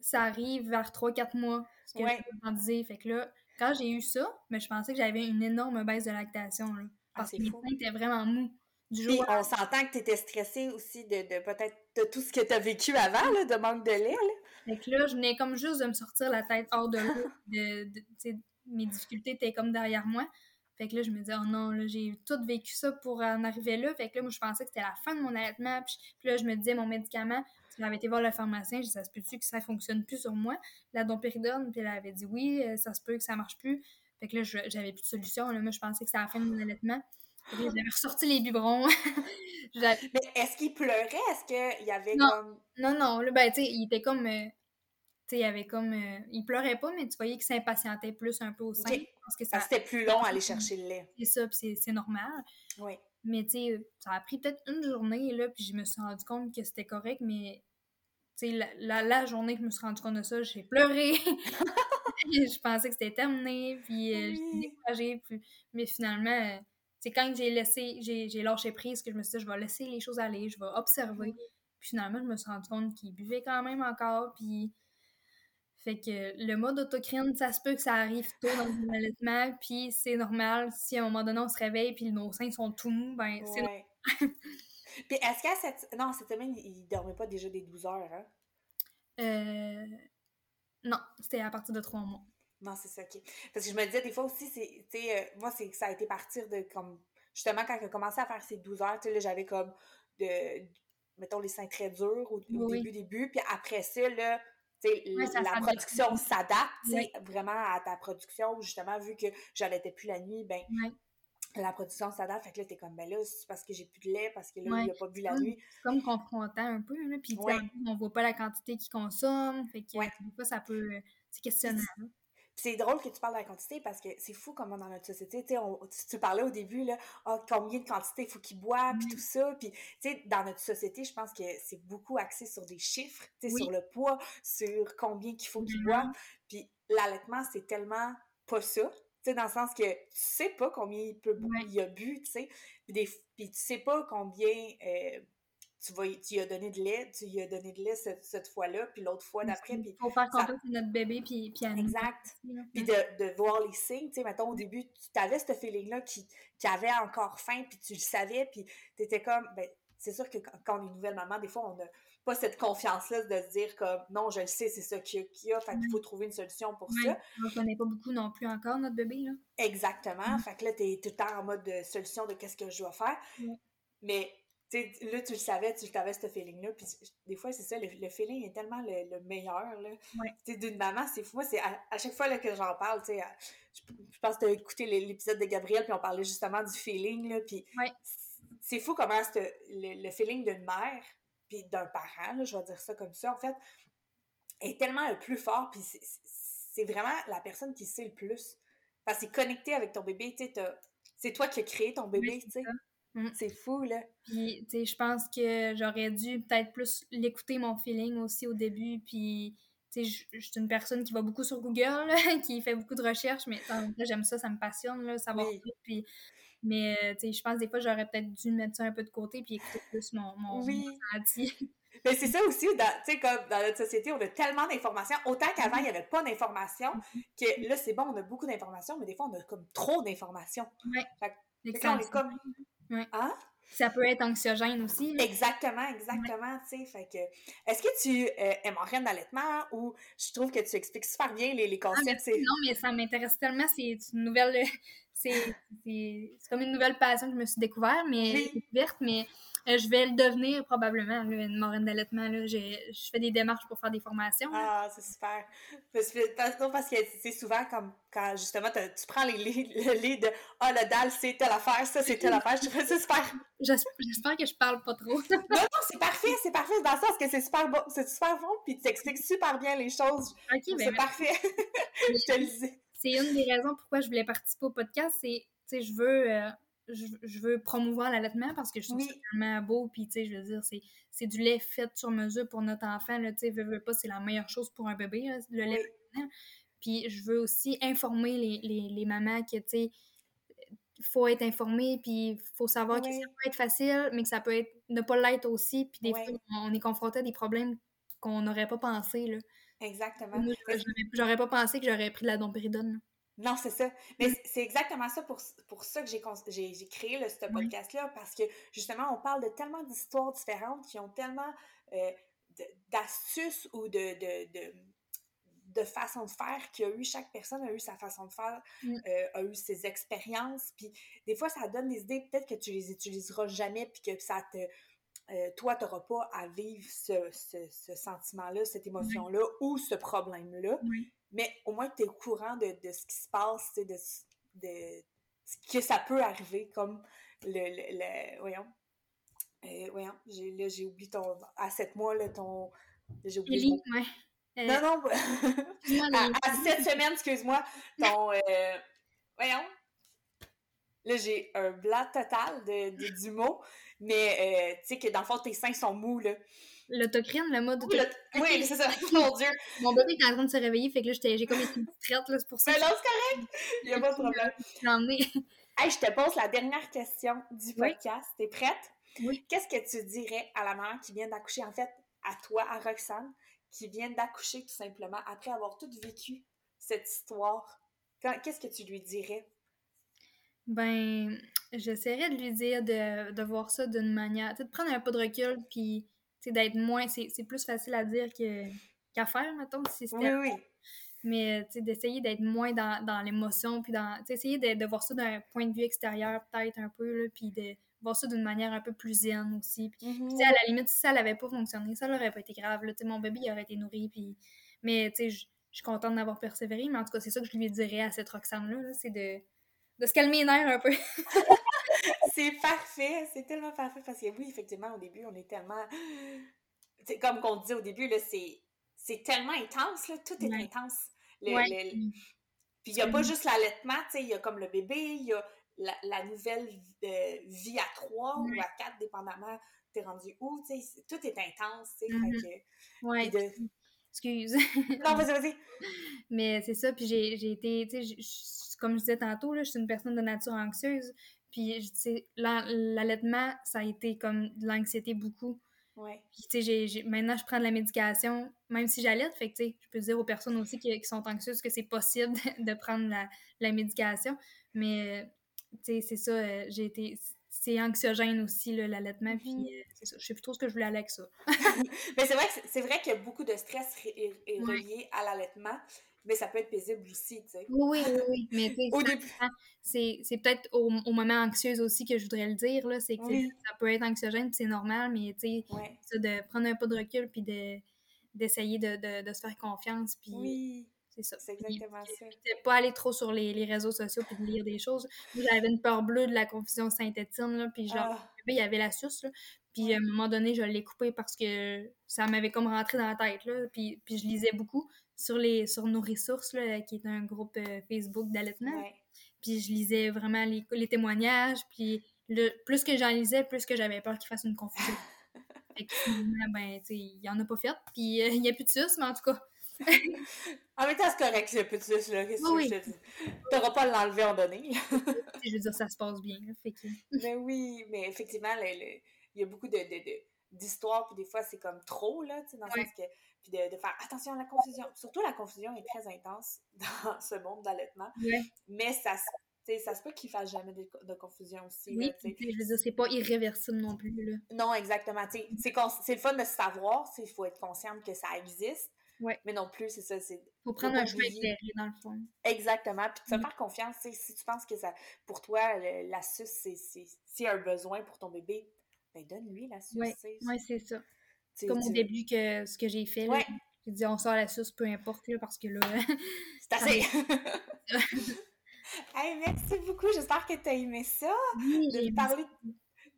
S2: ça arrive vers 3-4 mois, ce que je disais. Fait que là, quand j'ai eu ça, mais je pensais que j'avais une énorme baisse de lactation, là. Ah, parce que mes seins étaient vraiment mous.
S1: Du jour on s'entend que tu étais stressée aussi de, de peut-être de tout ce que tu as vécu avant, là, de manque de lait. Là.
S2: Fait que là, je venais comme juste de me sortir la tête hors de l'eau. De, mes difficultés étaient comme derrière moi. Fait que là, je me disais, oh non, là, j'ai tout vécu ça pour en arriver là. Fait que là, moi, je pensais que c'était la fin de mon allaitement. Puis, là, je me disais, mon médicament, j'avais été voir le pharmacien, disais, ça se peut-tu que ça fonctionne plus sur moi? La dompéridone, puis elle avait dit, oui, euh, ça se peut que ça marche plus. Fait que là, j'avais plus de solution. Là, moi, je pensais que c'était la fin de mon allaitement. J'avais ressorti les biberons. [laughs]
S1: Mais est-ce qu'il pleurait? Est-ce qu'il y avait
S2: non.
S1: comme.
S2: Non, non. Là, ben, tu sais, il était comme. Euh, tu sais, il avait comme. Euh, il pleurait pas, mais tu voyais qu'il s'impatientait plus un peu au sein.
S1: Parce que ça. C'était plus long à aller chercher le lait.
S2: C'est ça, puis c'est normal.
S1: Oui.
S2: Mais tu sais, ça a pris peut-être une journée, là, puis je me suis rendu compte que c'était correct, mais tu sais, la, la, journée que je me suis rendu compte de ça, j'ai pleuré. [laughs] [laughs] je pensais que c'était terminé, puis euh, j'étais découragée. Puis, mais finalement, c'est quand j'ai laissé, j'ai lâché prise que je me suis dit, je vais laisser les choses aller, je vais observer. Puis finalement, je me suis rendu compte qu'il buvait quand même encore, puis... Fait que le mode autocrine, ça se peut que ça arrive tôt dans le allaitement, puis c'est normal. Si à un moment donné, on se réveille, puis nos seins sont tout mous, ben c'est normal.
S1: Puis est-ce qu'à cette... Non, cette semaine, il dormait pas déjà des 12 heures, hein?
S2: Euh... Non, c'était à partir de 3 mois.
S1: Non, c'est ça, OK. Parce que je me disais, des fois aussi, c'est... Tu sais, euh, moi, c'est ça a été partir de, comme... Justement, quand a commencé à faire ses 12 heures, tu sais, là, j'avais comme de... Mettons, les seins très durs au, début, début. Puis après ça, là... sais, la production s'adapte vraiment à ta production. Justement, vu que j'allaitais plus la nuit, ben, la production s'adapte. Fait que là, t'es comme, ben là, c'est parce que j'ai plus de lait, parce que là, il a pas bu la nuit.
S2: C'est comme confrontant un peu, là. Puis, on voit pas la quantité qu'il consomme. Fait que, des fois, ça peut. C'est questionnant.
S1: C'est drôle que tu parles de la quantité parce que c'est fou comment dans notre société, tu sais, tu, parlais au début, là, oh, combien de quantité il faut qu'il boit, puis tout ça. Puis, tu sais, dans notre société, je pense que c'est beaucoup axé sur des chiffres, tu sais, sur le poids, sur combien qu'il faut qu'il boit. Puis, l'allaitement, c'est tellement pas ça sais, dans le sens que tu sais pas combien il, peut, il a bu, tu sais, puis, tu sais pas combien euh, tu vas tu lui as donné de lait, tu lui as donné de lait cette, fois-là, puis l'autre fois d'après.
S2: Il faut faire confiance à notre bébé, puis, puis à
S1: Exact. Puis de, de, voir les signes, tu sais, mettons, au début, tu avais ce feeling-là qui, qui avait encore faim, puis tu le savais, puis tu étais comme, ben, c'est sûr que quand on est une nouvelle maman, des fois, on n'a pas cette confiance-là de se dire comme non, je le sais, c'est ça qu'il y a, fait qu'il faut trouver une solution pour ça.
S2: On ne connaît pas beaucoup non plus encore notre bébé, là.
S1: Exactement. Fait que là, tu es tout le temps en mode de solution de qu'est-ce que je dois faire. Mais là, tu le savais, tu avais ce feeling-là. Puis des fois, c'est ça, le, feeling est tellement le, meilleur. Là. d'une maman, c'est fou. Moi, c'est à, chaque fois là, que j'en parle, tu sais, je, pense que tu as écouté l'épisode de Gabriel, puis on parlait justement du feeling. Là, puis c'est fou comment le, le, feeling d'une mère, puis d'un parent, je vais dire ça comme ça, en fait, est tellement le plus fort, puis c'est vraiment la personne qui sait le plus. Parce que c'est connecté avec ton bébé, c'est toi qui as créé ton bébé, tu sais. Mm. C'est fou, là.
S2: Puis, tu sais, je pense que j'aurais dû peut-être plus l'écouter, mon feeling aussi au début, puis tu sais, je suis une personne qui va beaucoup sur Google, [laughs] qui fait beaucoup de recherches, mais j'aime ça, ça me passionne, là, savoir tout, puis mais, euh, tu sais, je pense des fois, j'aurais peut-être dû mettre ça un peu de côté puis écouter plus mon, mon,
S1: oui. [laughs] Mais c'est ça aussi, tu sais, comme dans notre société, on a tellement d'informations. Autant qu'avant, il n'y avait pas d'informations, mm-hmm. que là, c'est bon, on a beaucoup d'informations, mais des fois, on a comme trop d'informations.
S2: Oui.
S1: Fait que, on est comme...
S2: Hein? Ça peut être anxiogène aussi.
S1: Exactement, exactement, tu sais. Fait que, est-ce que tu euh, aimes en d'allaitement ou je trouve que tu expliques super bien les, les ah, concepts?
S2: non, mais ça m'intéresse tellement. C'est une nouvelle, c'est comme une nouvelle passion que je me suis découverte, mais découverte, mais euh, je vais le devenir probablement, une marraine d'allaitement. Je fais des démarches pour faire des formations.
S1: Ah, c'est super. Parce, parce que c'est souvent comme quand justement tu prends les, le lit de Ah, le dalle, c'est telle affaire, ça, c'est telle affaire. Je trouve ça super.
S2: J'espère que je parle pas trop.
S1: non, non, c'est parfait, c'est parfait dans le sens que c'est super bon, c'est super bon, puis tu expliques super bien les choses.
S2: Ben,
S1: c'est parfait. [laughs] je te le dis.
S2: C'est une des raisons pourquoi je voulais participer au podcast, c'est, tu sais, je veux. Euh, je, veux promouvoir l'allaitement parce que je trouve ça tellement beau. Puis, tu sais, je veux dire, c'est du lait fait sur mesure pour notre enfant. Tu sais, veux, veux pas, c'est la meilleure chose pour un bébé, le lait. Puis, je veux aussi informer les, les, les mamans que, tu sais, il faut être informé, puis il faut savoir que ça peut être facile, mais que ça peut être ne pas l'être aussi. Puis, des fois, on est confronté à des problèmes qu'on n'aurait pas pensé. Là.
S1: Exactement.
S2: J'aurais pas pensé que j'aurais pris de la dompéridone.
S1: Non, c'est ça. Mais c'est exactement ça pour, pour ça que j'ai créé le, ce podcast-là, parce que justement, on parle de tellement d'histoires différentes qui ont tellement euh, d'astuces ou de, de, de, de façons de faire qu'il y a eu, chaque personne a eu sa façon de faire, mm. euh, a eu ses expériences, puis des fois, ça donne des idées, peut-être que tu les utiliseras jamais, puis que ça te... Euh, toi, tu n'auras pas à vivre ce, ce, sentiment-là, cette émotion-là ou ce problème-là.
S2: Oui
S1: mais au moins tu es au courant de, de, ce qui se passe, de, de, ce que ça peut arriver, comme le, le, voyons, euh, voyons, j'ai, là, j'ai oublié ton, à sept mois, là, ton, j'ai oublié.
S2: ouais.
S1: Euh, non, non, [laughs] à, sept semaines, excuse-moi, ton, euh, voyons, là, j'ai un blanc total de, de, du mot, mais, tu sais, que dans le fond, tes seins sont mous, là.
S2: L'autocrine, le mode
S1: Oui, [laughs] oui c'est ça. [laughs] Mon Dieu.
S2: Mon bébé était en train de se réveiller, fait que là, j'ai comme une petite traite, là, c'est pour ça.
S1: Mais non, c'est correct. Il n'y a pas de problème. [laughs] Hey, je te pose la dernière question du podcast. T'es prête?
S2: Oui.
S1: Qu'est-ce que tu dirais à la maman qui vient d'accoucher, en fait, à toi, à Roxane, qui vient d'accoucher tout simplement après avoir tout vécu cette histoire? Qu'est-ce que tu lui dirais?
S2: Ben, j'essaierais de lui dire de, de voir ça d'une manière, de prendre un peu de recul, puis d'être moins. C'est plus facile à dire qu'à faire, mettons, si
S1: c'était. Oui, oui.
S2: Mais d'essayer d'être moins dans, dans l'émotion, puis dans. Essayer de, de, voir ça d'un point de vue extérieur, peut-être un peu, là, puis de voir ça d'une manière un peu plus zen aussi. Puis, mm-hmm. à la limite, si ça n'avait pas fonctionné, ça n'aurait pas été grave. Là, mon bébé il aurait été nourri, puis. Mais, tu sais, je suis contente d'avoir persévéré, mais en tout cas, c'est ça que je lui dirais à cette Roxane-là, c'est de, de se calmer les nerfs un peu. [laughs]
S1: c'est parfait, c'est tellement parfait parce que oui, effectivement, au début, on est tellement. C'est comme qu'on dit au début, là, c'est, c'est tellement intense, là, tout est intense. Puis il n'y a pas juste l'allaitement, il y a comme le bébé, il y a la, nouvelle euh, vie à trois ou à quatre, dépendamment, t'es rendu où, tout est intense, tu
S2: sais. Excuse.
S1: non, vas-y, vas-y.
S2: Mais c'est ça, puis j'ai, été, tu sais, comme je disais tantôt, là, je suis une personne de nature anxieuse. Puis, l'allaitement, ça a été comme de l'anxiété beaucoup.
S1: Ouais.
S2: Puis, tu sais, maintenant, je prends de la médication, même si j'allaite. Fait que, tu sais, je peux dire aux personnes aussi qui, sont anxieuses que c'est possible [laughs] de prendre la, la médication. Mais, tu sais, c'est ça, euh, j'ai été c'est anxiogène aussi, l'allaitement. Puis mm-hmm. euh, c'est ça. Je sais plus trop ce que je voulais aller avec ça. [laughs]
S1: mais c'est vrai, que, c'est vrai a beaucoup de stress est, relié à l'allaitement, mais ça peut être paisible aussi, tu sais.
S2: Oui, oui, oui. Mais au début. C'est, c'est peut-être au, moment anxieux aussi que je voudrais le dire, là. C'est que ça peut être anxiogène, puis c'est normal, mais tu sais, de prendre un peu de recul, puis de, d'essayer de, de, de, se faire confiance, puis.
S1: Oui.
S2: C'est ça.
S1: C'est exactement ça.
S2: Puis, pas aller trop sur les, les, réseaux sociaux puis de lire des choses. J'avais une peur bleue de la confusion Saint-Étienne, là, puis genre, ah. il y avait la suce, là. Puis à un moment donné, je l'ai coupé parce que ça m'avait comme rentré dans la tête, là. Puis, puis je lisais beaucoup sur, les, sur nos ressources, là, qui est un groupe euh, Facebook d'allaitement. Puis je lisais vraiment les, les témoignages, puis le, plus que j'en lisais, plus que j'avais peur qu'il fasse une confusion. [laughs] fait que ben, tu sais, il en a pas fait, puis euh, il n'y a plus de suce, mais en tout cas, [laughs]
S1: en même temps, c'est correct, le petit là. Qu'est-ce que je te dis? T'auras pas à l'enlever en donné. [laughs]
S2: je veux dire, ça se passe bien. fait que...
S1: Mais oui, mais effectivement, il y a beaucoup de, d'histoires, puis des fois, c'est comme trop, là, tu sais, dans le sens que. Puis de, faire attention à la confusion. Surtout, la confusion est très intense [laughs] dans ce monde d'allaitement. Mais ça ça se peut qu'il fasse jamais de, confusion aussi.
S2: Oui, je veux dire, c'est pas irréversible non plus. Là.
S1: Non, exactement. C'est le fun de savoir, il faut être consciente que ça existe,
S2: Ouais.
S1: Mais non plus, c'est ça. Il
S2: faut prendre un chemin éclairé, dans le fond.
S1: Exactement. Puis te mm. faire confiance. Si tu penses que ça, pour toi, la suce, c'est un besoin pour ton bébé, ben donne-lui la suce.
S2: Oui, ouais, c'est ça. C'est comme au début que ce que j'ai fait. Ouais. J'ai dit on sort la suce, peu importe, parce que là. [laughs]
S1: c'est [laughs] assez. [laughs] hey, merci beaucoup. J'espère que tu as aimé ça.
S2: Oui, j'ai parlé.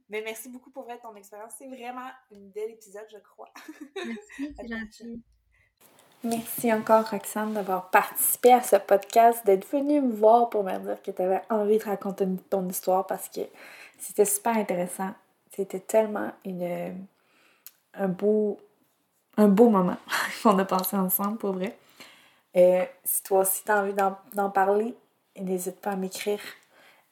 S1: Mais merci beaucoup pour vrai, ton expérience. C'est vraiment un bel épisode, je crois.
S2: Merci, c'est gentil.
S3: Merci encore, Roxane, d'avoir participé à ce podcast, d'être venue me voir pour me dire que tu avais envie de raconter ton histoire parce que c'était super intéressant. C'était tellement une, un, beau, un beau moment [laughs] qu'on a passé ensemble, pour vrai. Et si toi aussi tu as envie d'en parler, n'hésite pas à m'écrire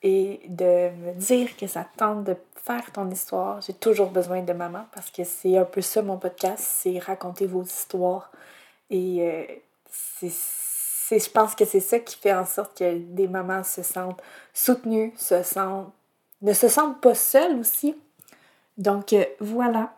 S3: et de me dire que ça tente de faire ton histoire. J'ai toujours besoin de maman parce que c'est un peu ça mon podcast, c'est raconter vos histoires et euh, c'est, je pense que c'est ça qui fait en sorte que des mamans se sentent soutenues, se sentent, ne se sentent pas seules aussi. Donc euh, voilà,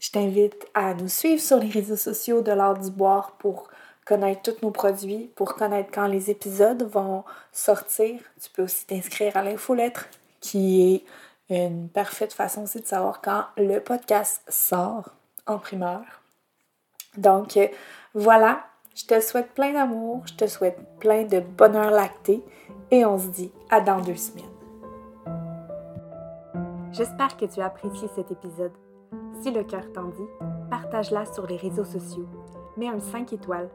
S3: je t'invite à nous suivre sur les réseaux sociaux de l'art du boire pour connaître tous nos produits, pour connaître quand les épisodes vont sortir. Tu peux aussi t'inscrire à l'infolettre qui est une parfaite façon aussi de savoir quand le podcast sort en primeur. Donc, euh, voilà, je te souhaite plein d'amour, je te souhaite plein de bonheur lacté et on se dit à dans deux semaines. J'espère que tu as apprécié cet épisode. Si le cœur t'en dit, partage-la sur les réseaux sociaux. Mets un 5 étoiles.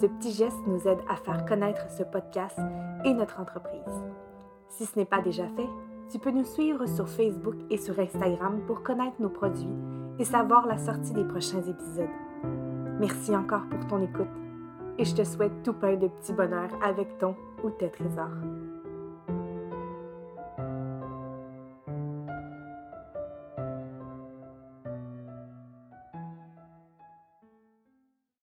S3: Ce petit geste nous aide à faire connaître ce podcast et notre entreprise. Si ce n'est pas déjà fait, tu peux nous suivre sur Facebook et sur Instagram pour connaître nos produits et savoir la sortie des prochains épisodes. Merci encore pour ton écoute et je te souhaite tout plein de petits bonheurs avec ton ou tes trésors.